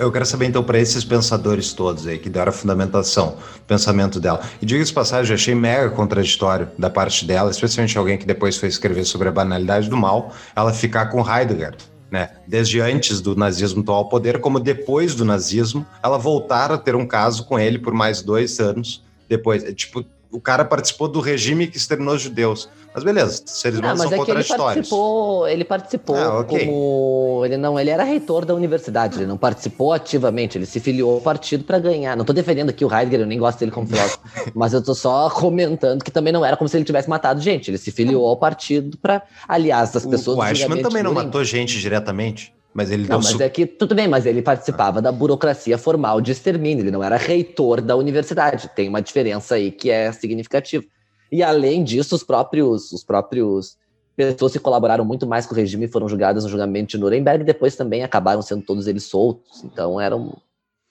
Eu quero saber então para esses pensadores todos aí que deram a fundamentação, o pensamento dela. E diga de passagem, eu achei mega contraditório da parte dela, especialmente alguém que depois foi escrever sobre a banalidade do mal, ela ficar com Heidegger. Né? Desde antes do nazismo tomar o poder, como depois do nazismo, ela voltar a ter um caso com ele por mais dois anos depois. É, tipo, o cara participou do regime que exterminou os judeus. Mas beleza, seres Não, humanos mas são é que ele contraditórios. participou, ele participou Ah, ok. como ele não, ele era reitor da universidade, ele não participou ativamente, ele se filiou ao partido para ganhar. Não tô defendendo aqui o Heidegger, eu nem gosto dele como filósofo, mas eu tô só comentando que também não era como se ele tivesse matado gente, ele se filiou ao partido para, aliás, as pessoas O, o do Eichmann julgamento também não matou gente diretamente, mas ele Não, deu mas su- é que tudo bem, mas ele participava da burocracia formal de extermínio, ele não era reitor da universidade. Tem uma diferença aí que é significativa. E além disso, os próprios, os próprios pessoas que colaboraram muito mais com o regime foram julgadas no julgamento de Nuremberg e depois também acabaram sendo todos eles soltos. Então eram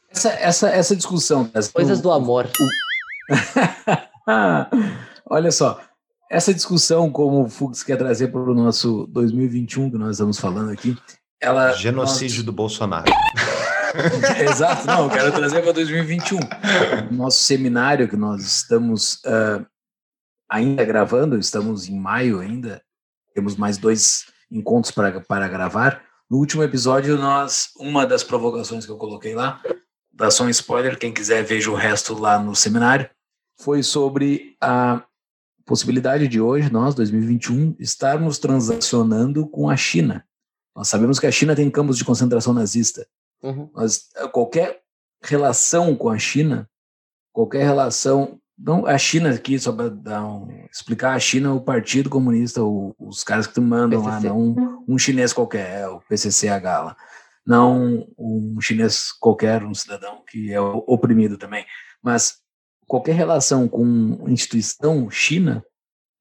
Essa, essa, essa discussão. essa- coisas do amor. Ah, Olha só, essa discussão, como o Fux quer trazer para o nosso 2021, que nós estamos falando aqui, ela. genocídio do Bolsonaro. Exato, não, eu quero trazer para 2021. Nosso seminário que nós estamos ah, ainda gravando, estamos em maio ainda, temos mais dois encontros para, para gravar. No último episódio, nós, uma das provocações que eu coloquei lá, da só um spoiler, quem quiser veja o resto lá no seminário, foi sobre a possibilidade de hoje, nós, 2021, estarmos transacionando com a China. Nós sabemos que a China tem campos de concentração nazista. Uhum. Nós, qualquer relação com a China, qualquer relação, não a China aqui só para um, explicar a China, o Partido Comunista, o- os caras que mandam lá, PCC. não um, chinês qualquer, é o PCCH lá, não um chinês qualquer, um cidadão que é oprimido também, mas qualquer relação com instituição China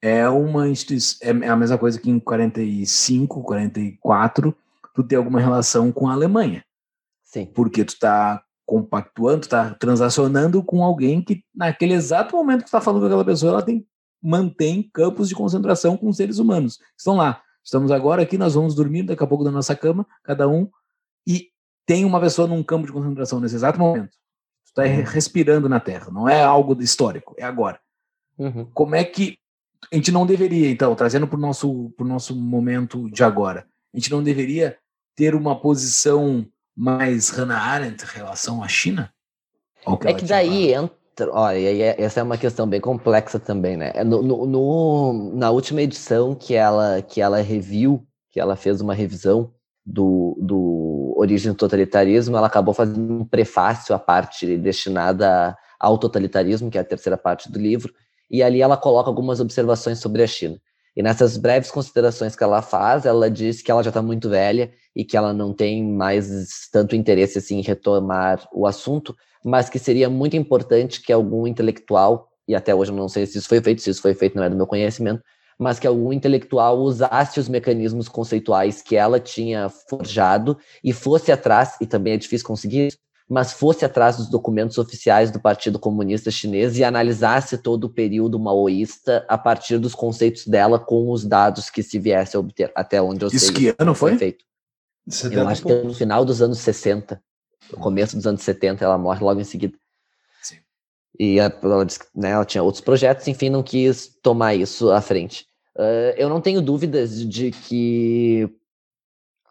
é uma instituição, é a mesma coisa que em 45, 44, tu ter alguma relação com a Alemanha Sim. porque tu está compactuando, tu tá transacionando com alguém que naquele exato momento que tu tá falando com aquela pessoa, ela tem mantém campos de concentração com seres humanos. Estão lá. Estamos agora aqui, nós vamos dormir daqui a pouco na nossa cama, cada um, e tem uma pessoa num campo de concentração nesse exato momento. Tu tá re- respirando na Terra, não é algo histórico, é agora Uhum. como é que a gente não deveria, então, trazendo para o nosso, pro nosso momento de agora, a gente não deveria ter uma posição mais Hannah Arendt em relação à China? Ao É que daí entra. Olha, é- essa é uma questão bem complexa também, né? É No, no- no- na última edição que ela, que ela reviu, que ela fez uma revisão do, do Origem do Totalitarismo, ela acabou fazendo um prefácio à parte destinada ao totalitarismo, que é a terceira parte do livro, e ali ela coloca algumas observações sobre a China. E nessas breves considerações que ela faz, ela diz que ela já está muito velha e que ela não tem mais tanto interesse assim, em retomar o assunto, mas que seria muito importante que algum intelectual, e até hoje eu não sei se isso foi feito, se isso foi feito não é do meu conhecimento, mas que algum intelectual usasse os mecanismos conceituais que ela tinha forjado e fosse atrás, e também é difícil conseguir mas fosse atrás dos documentos oficiais do Partido Comunista Chinês e analisasse todo o período maoísta a partir dos conceitos dela com os dados que se viesse a obter, até onde eu Isso sei. que ano foi? feito. 70 Eu acho que é no final dos anos 60, no começo dos anos 70, ela morre logo em seguida. Sim. E ela, né, ela tinha outros projetos, enfim, não quis tomar isso à frente. Ah, eu não tenho dúvidas de que,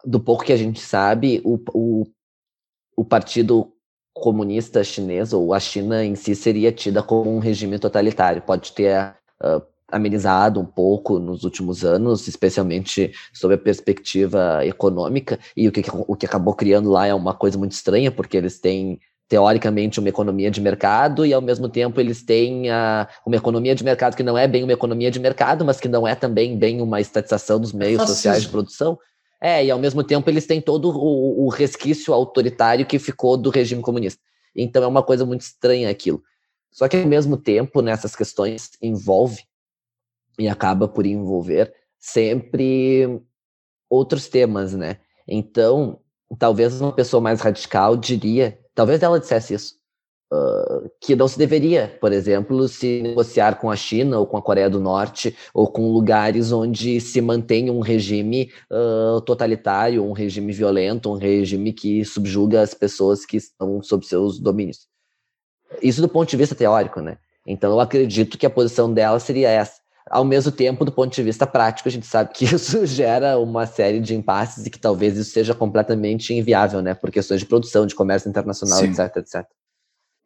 do pouco que a gente sabe, o, o, o Partido Comunista Chinês, ou a China em si, seria tida como um regime totalitário. Pode ter ah, amenizado um pouco nos últimos anos, especialmente sob a perspectiva econômica, e o que, o que acabou criando lá é uma coisa muito estranha, porque eles têm, teoricamente, uma economia de mercado, e ao mesmo tempo eles têm a, uma economia de mercado que não é bem uma economia de mercado, mas que não é também bem uma estatização dos meios fascismo. sociais de produção. É, e ao mesmo tempo eles têm todo o, o resquício autoritário que ficou do regime comunista. Então é uma coisa muito estranha aquilo. Só que ao mesmo tempo, nessas questões, envolve e acaba por envolver sempre outros temas, né? Então, talvez uma pessoa mais radical diria, talvez ela dissesse isso, ah, que não se deveria, por exemplo, se negociar com a China ou com a Coreia do Norte ou com lugares onde se mantém um regime ah, totalitário, um regime violento, um regime que subjuga as pessoas que estão sob seus domínios. Isso do ponto de vista teórico, né? Então eu acredito que a posição dela seria essa. Ao mesmo tempo, do ponto de vista prático, a gente sabe que isso gera uma série de impasses e que talvez isso seja completamente inviável, né? Por questões de produção, de comércio internacional, Sim. etc, etc.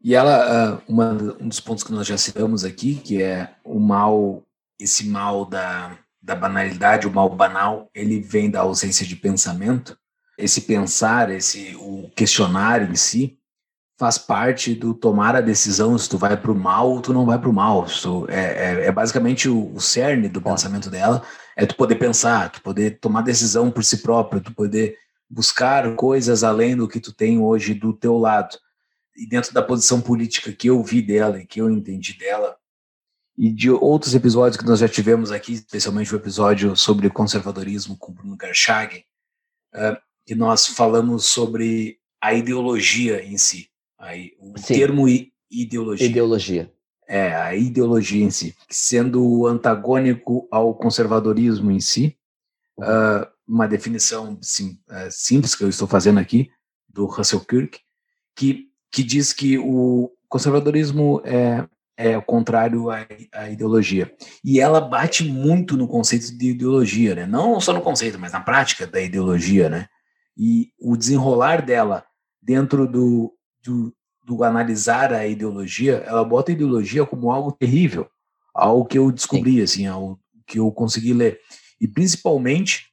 E ela, ah, uma, um dos pontos que nós já citamos aqui, que é o mal, esse mal da, da banalidade, o mal banal, ele vem da ausência de pensamento. Esse pensar, esse o questionário em si, faz parte do tomar a decisão se tu vai para o mal ou tu não vai para o mal. Isso é, é, é basicamente o, o cerne do pensamento dela, é tu poder pensar, tu poder tomar decisão por si próprio, tu poder buscar coisas além do que tu tem hoje do teu lado. E dentro da posição política que eu vi dela e que eu entendi dela, e de outros episódios que nós já tivemos aqui, especialmente o episódio sobre conservadorismo com Bruno Garchag, uh, que nós falamos sobre a ideologia em si. Aí, o Sim. termo ideologia. Ideologia. É, a ideologia em si, sendo antagônico ao conservadorismo em si. Ah, uma definição sim, ah, simples que eu estou fazendo aqui, do Russell Kirk, que, que diz que o conservadorismo é, é o contrário à, à ideologia. E ela bate muito no conceito de ideologia, né? não só no conceito, mas na prática da ideologia. Né? E o desenrolar dela dentro do, do, do analisar a ideologia, ela bota a ideologia como algo terrível, algo que eu descobri, assim, algo que eu consegui ler. E principalmente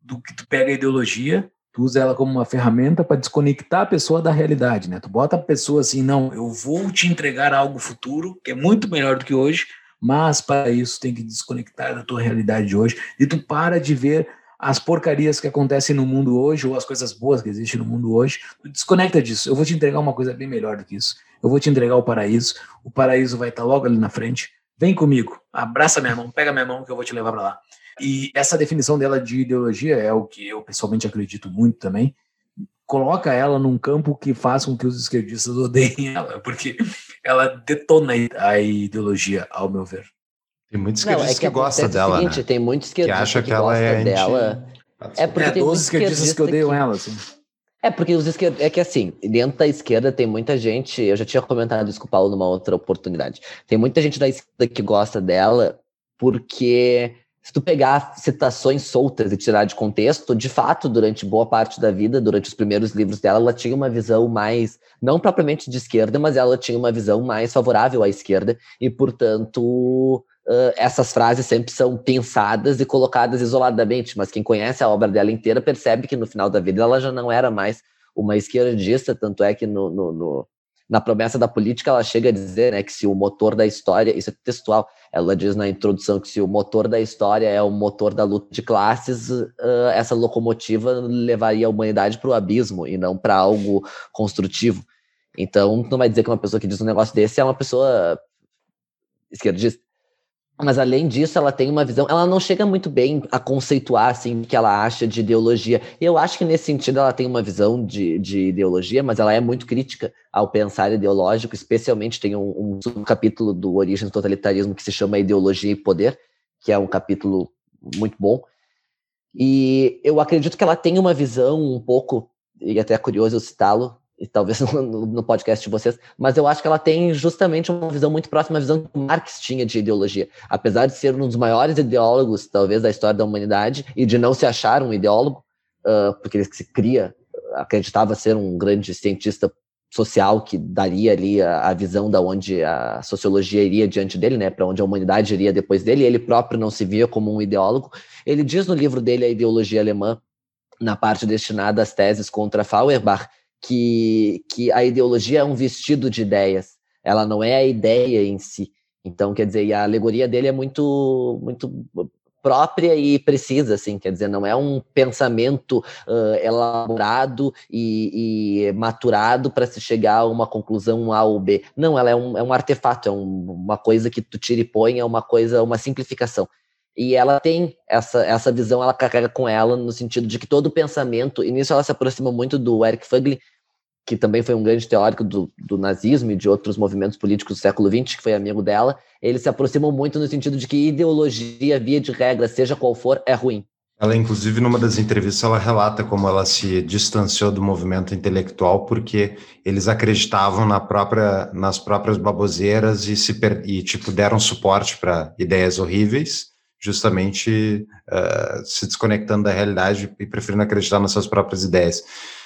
do que tu pega a ideologia, tu usa ela como uma ferramenta para desconectar a pessoa da realidade, né? Tu bota a pessoa assim, não, eu vou te entregar algo futuro que é muito melhor do que hoje, mas para isso tem que desconectar da tua realidade de hoje e tu para de ver as porcarias que acontecem no mundo hoje ou as coisas boas que existem no mundo hoje, tu desconecta disso. Eu vou te entregar uma coisa bem melhor do que isso. Eu vou te entregar o paraíso. O paraíso vai estar logo ali na frente. Vem comigo, abraça minha mão, pega minha mão que eu vou te levar para lá. E essa definição dela de ideologia é o que eu pessoalmente acredito muito também. Coloca ela num campo que faz com que os esquerdistas odeiem ela, porque ela detona a ideologia, ao meu ver. Tem muitos Não, esquerdistas é que, que, gostam acontece dela, seguinte, né? tem muitos Que esquerdistas acha que, que ela é gostam anti... dela. É porque É, tem 12 muitos esquerdistas que odeiam ela, assim. É, porque os esquer... é que assim, dentro da esquerda tem muita gente, eu já tinha comentado isso com o Paulo numa outra oportunidade. Tem muita gente da esquerda que gosta dela porque se tu pegar citações soltas e tirar de contexto, de fato, durante boa parte da vida, durante os primeiros livros dela, ela tinha uma visão mais, não propriamente de esquerda, mas ela tinha uma visão mais favorável à esquerda. E, portanto, essas frases sempre são pensadas e colocadas isoladamente, mas quem conhece a obra dela inteira percebe que no final da vida ela já não era mais uma esquerdista, tanto é que no, no, no, na promessa da política ela chega a dizer né, que se o motor da história, isso é textual, ela diz na introdução que se o motor da história é o motor da luta de classes, uh, essa locomotiva levaria a humanidade para o abismo e não para algo construtivo. Então, não vai dizer que uma pessoa que diz um negócio desse é uma pessoa esquerdista. Mas além disso, ela tem uma visão, ela não chega muito bem a conceituar assim o que ela acha de ideologia. Eu acho que nesse sentido ela tem uma visão de, de ideologia, mas ela é muito crítica ao pensar ideológico, especialmente tem um, um capítulo do Origem do Totalitarismo que se chama Ideologia e Poder, que é um capítulo muito bom. E eu acredito que ela tem uma visão um pouco, e até é curioso citá-lo, e talvez no, podcast de vocês, mas eu acho que ela tem justamente uma visão muito próxima à visão que Marx tinha de ideologia. Apesar de ser um dos maiores ideólogos, talvez, da história da humanidade, e de não se achar um ideólogo, uh, porque ele se cria, acreditava ser um grande cientista social que daria ali a, a visão da onde a sociologia iria diante dele, né, para onde a humanidade iria depois dele, ele próprio não se via como um ideólogo. Ele diz no livro dele, A Ideologia Alemã, na parte destinada às teses contra Feuerbach, que, que a ideologia é um vestido de ideias, ela não é a ideia em si. Então, quer dizer, a alegoria dele é muito, muito própria e precisa, assim, quer dizer, não é um pensamento uh, elaborado e, e maturado para se chegar a uma conclusão A ou B. Não, ela é um, é um artefato, é um, uma coisa que tu tira e põe, é uma coisa, uma simplificação. E ela tem essa, essa visão, ela carrega com ela no sentido de que todo pensamento, e nisso ela se aproxima muito do Eric Fugly, que também foi um grande teórico do, do nazismo e de outros movimentos políticos do século XX, que foi amigo dela, eles se aproximam muito no sentido de que ideologia, via de regra, seja qual for, é ruim. Ela, inclusive, numa das entrevistas, ela relata como ela se distanciou do movimento intelectual porque eles acreditavam na própria, nas próprias baboseiras e, se e tipo, deram suporte para ideias horríveis justamente uh, se desconectando da realidade e preferindo acreditar nas suas próprias ideias.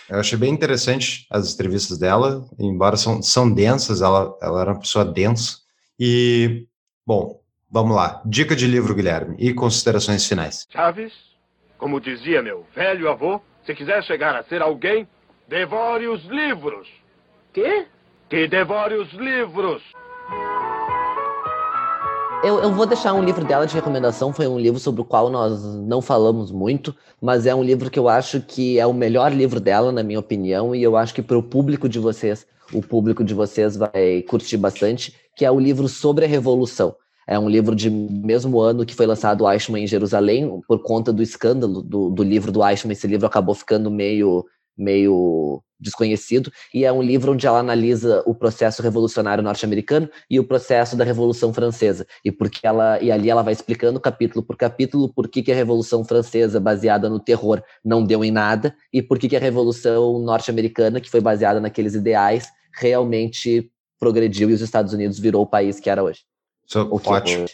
Eu achei bem interessante as entrevistas dela, embora são, são densas, ela, ela era uma pessoa densa. E, bom, vamos lá. Dica de livro, Guilherme, e considerações finais. Chaves, como dizia meu velho avô, se quiser chegar a ser alguém, devore os livros. Quê? Que devore os livros. Eu, eu vou deixar um livro dela de recomendação. Foi um livro sobre o qual nós não falamos muito, mas é um livro que eu acho que é o melhor livro dela, na minha opinião, e eu acho que para o público de vocês, o público de vocês vai curtir bastante, que é o livro sobre a Revolução. É um livro de mesmo ano que foi lançado Eichmann em Jerusalém, por conta do escândalo do, do livro do Eichmann. Esse livro acabou ficando meio, meio desconhecido, e é um livro onde ela analisa o processo revolucionário norte-americano e o processo da Revolução Francesa, e porque ela e ali ela vai explicando capítulo por capítulo por que, que a Revolução Francesa, baseada no terror, não deu em nada, e por que, que a Revolução norte-americana, que foi baseada naqueles ideais, realmente progrediu e os Estados Unidos virou o país que era hoje. So, é ótimo.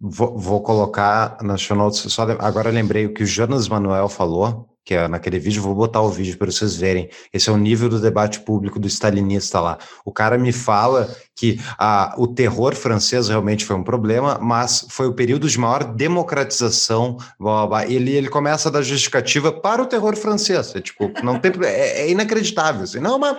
Vou, vou colocar na show notes. Só agora lembrei o que o Jonas Manuel falou, que é naquele vídeo. Vou botar o vídeo para vocês verem. Esse é o nível do debate público do stalinista lá. O cara me fala que ah, o terror francês realmente foi um problema, mas foi o período de maior democratização. blá, blá, blá. Ele, ele começa a dar justificativa para o terror francês. É tipo, não tem, é, é inacreditável. Assim. Não, mas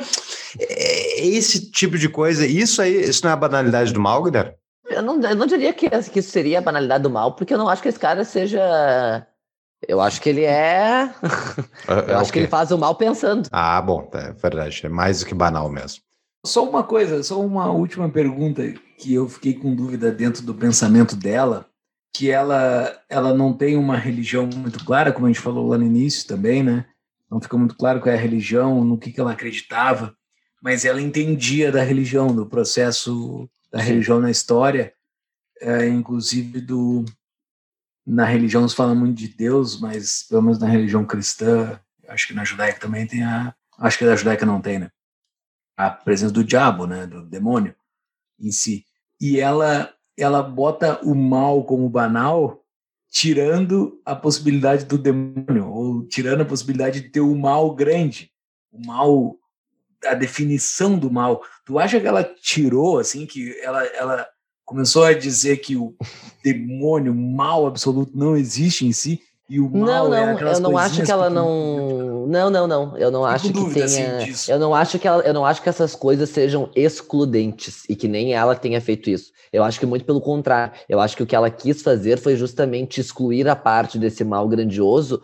é esse tipo de coisa. Isso aí, isso não é a banalidade do mal, Guilherme? Eu não, eu não diria que, que isso seria a banalidade do mal, porque eu não acho que esse cara seja. Eu acho que ele é. É- é Eu o acho que ele faz o mal pensando. Ah, bom, é verdade. É mais do que banal mesmo. Só uma coisa, só uma última pergunta que eu fiquei com dúvida dentro do pensamento dela, que ela ela não tem uma religião muito clara, como a gente falou lá no início também, né? Não fica muito claro qual é a religião, no que, que ela acreditava, mas ela entendia da religião, do processo da religião na história, é, inclusive do na religião se fala muito de Deus, mas pelo menos na religião cristã, acho que na judaica também tem a, acho que na judaica não tem, né? a presença do diabo, né, do demônio em si. E ela ela bota o mal como banal, tirando a possibilidade do demônio ou tirando a possibilidade de ter o mal grande, o mal a definição do mal. Tu acha que ela tirou assim que ela ela começou a dizer que o demônio, o mal absoluto não existe em si e o mal Não, é não, aquelas eu não acho que ela não. Não, não, não. Eu não Fico acho que tenha. assim, eu não acho que ela, eu não acho que essas coisas sejam excludentes e que nem ela tenha feito isso. Eu acho que muito pelo contrário. Eu acho que o que ela quis fazer foi justamente excluir a parte desse mal grandioso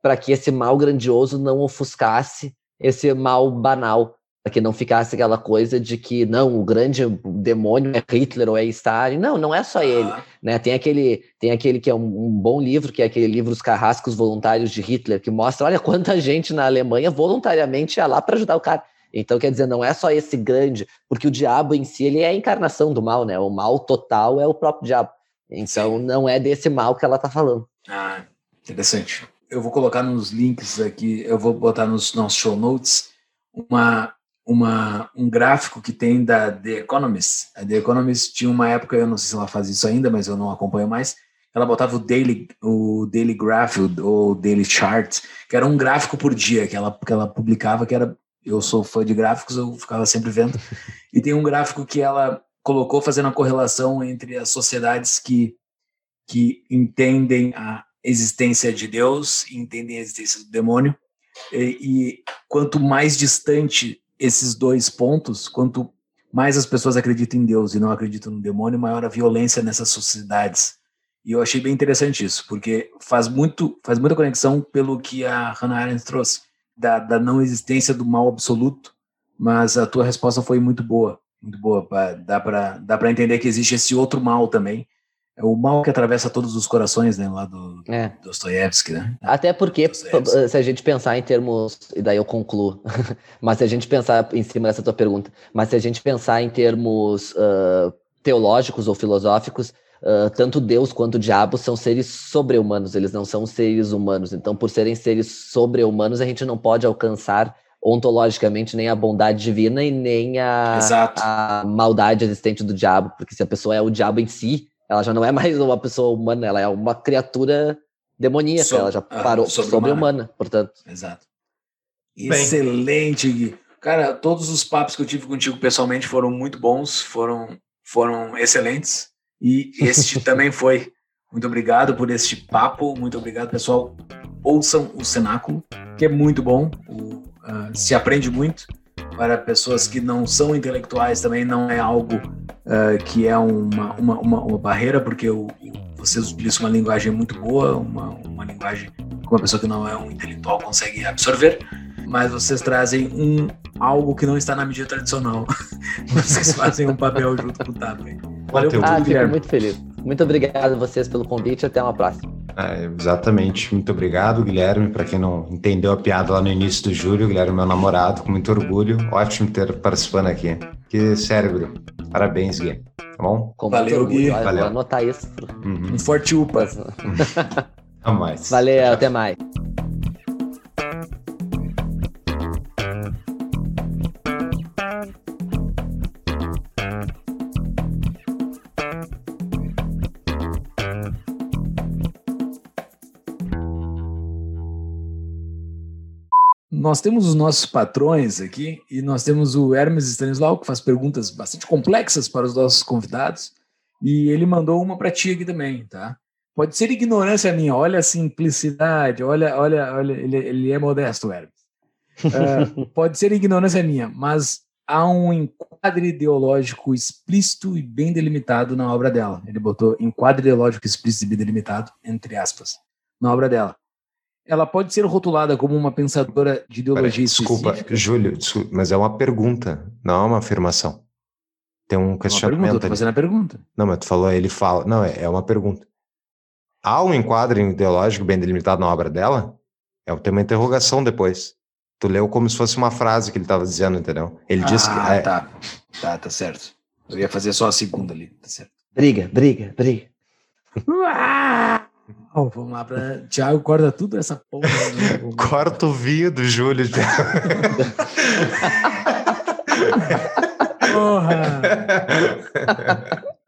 para que esse mal grandioso não ofuscasse esse mal banal, para que não ficasse aquela coisa de que não, o grande demônio é Hitler ou é Stalin. Não, não é só ele Ah, né? Tem aquele, tem aquele que é um, um bom livro, que é aquele livro Os Carrascos Voluntários de Hitler, que mostra, olha quanta gente na Alemanha voluntariamente ia lá para ajudar o cara. Então, quer dizer, não é só esse grande, porque o diabo em si, ele é a encarnação do mal, né? O mal total é o próprio diabo. Então, não é desse mal que ela tá falando. Ah, interessante. Eu vou colocar nos links aqui, eu vou botar nos nossos show notes uma, uma, um gráfico que tem da The Economist. A The Economist tinha uma época, eu não sei se ela faz isso ainda, mas eu não acompanho mais. Ela botava o daily, o daily graph ou daily chart, que era um gráfico por dia que ela, que ela publicava, que era. Eu sou fã de gráficos, eu ficava sempre vendo. E tem um gráfico que ela colocou fazendo a correlação entre as sociedades que, que entendem a existência de Deus, entendem a existência do demônio, e, e quanto mais distante esses dois pontos, quanto mais as pessoas acreditam em Deus e não acreditam no demônio, maior a violência nessas sociedades. E eu achei bem interessante isso, porque faz muito faz muita conexão pelo que a Hannah Arendt trouxe, da, da não existência do mal absoluto, mas a tua resposta foi muito boa, muito boa, dá para dá para entender que existe esse outro mal também, é o mal que atravessa todos os corações, né, lá do É. Dostoiévski, né? Até porque, se a gente pensar em termos, e daí eu concluo, mas se a gente pensar em cima dessa tua pergunta, mas se a gente pensar em termos ah, teológicos ou filosóficos, ah, tanto Deus quanto o diabo são seres sobre-humanos, eles não são seres humanos. Então, por serem seres sobre-humanos, a gente não pode alcançar ontologicamente nem a bondade divina e nem a, a maldade existente do diabo, porque se a pessoa é o diabo em si, ela já não é mais uma pessoa humana, ela é uma criatura demoníaca, Sob- ela já ah, parou sobre-humana. sobre-humana, portanto. Exato. Excelente, Gui. Cara, todos os papos que eu tive contigo pessoalmente foram muito bons, foram, foram excelentes. E este também foi. Muito obrigado por este papo. Muito obrigado, pessoal. Ouçam o Cenáculo, que é muito bom. O, ah, se aprende muito. Para pessoas que não são intelectuais também não é algo ah, que é uma, uma, uma, uma barreira, porque o, vocês utilizam uma linguagem muito boa, uma, uma linguagem que uma pessoa que não é um intelectual consegue absorver, mas vocês trazem um algo que não está na mídia tradicional. vocês fazem um papel junto com o TAP. Valeu. Ah, Guilherme. muito feliz. Muito obrigado a vocês pelo convite. Até uma próxima. É, exatamente. Muito obrigado, Guilherme. Para quem não entendeu a piada lá no início do Júlio, Guilherme é meu namorado, com muito orgulho. Ótimo ter participando aqui. Que cérebro. Parabéns, Gui. Tá bom? Com Valeu. Gui. Valeu. Vou anotar isso. Uhum. Um forte upa. A mais. Valeu, até mais. Nós temos os nossos patrões aqui e nós temos o Hermes Stanislau, que faz perguntas bastante complexas para os nossos convidados. E ele mandou uma para ti aqui também, tá? Pode ser ignorância minha, olha a simplicidade, olha, olha, olha, ele, ele é modesto, Hermes. Ah, pode ser ignorância minha, mas há um enquadre ideológico explícito e bem delimitado na obra dela. Ele botou enquadre ideológico explícito e bem delimitado, entre aspas, na obra dela. Ela pode ser rotulada como uma pensadora de ideologia desculpa, específica. Júlio, mas é uma pergunta, não é uma afirmação. Tem um É uma pergunta, eu questionamento fazendo a pergunta. Não, mas tu falou, ele fala. Não, é, é uma pergunta. Há um enquadro ideológico bem delimitado na obra dela? É, tem uma interrogação depois. Tu leu como se fosse uma frase que ele estava dizendo, entendeu? Ele disse que. ah, é, tá. Tá, tá certo. Eu ia fazer só a segunda ali, tá certo. Briga, briga, briga. Uau! vamos lá pra. Tiago, corta tudo essa porra. né? Vamos- Corta o vinho do Júlio. Porra!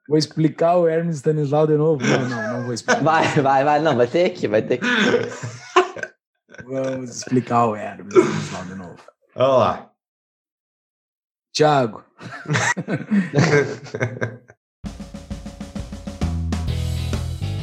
Vou explicar o Hermes Stanislau de novo? Não, não, não vou explicar. Vai, vai, vai. Não, vai ter que, vai ter que. Vamos explicar o Hermes Stanislau de novo. Olha lá. Tiago,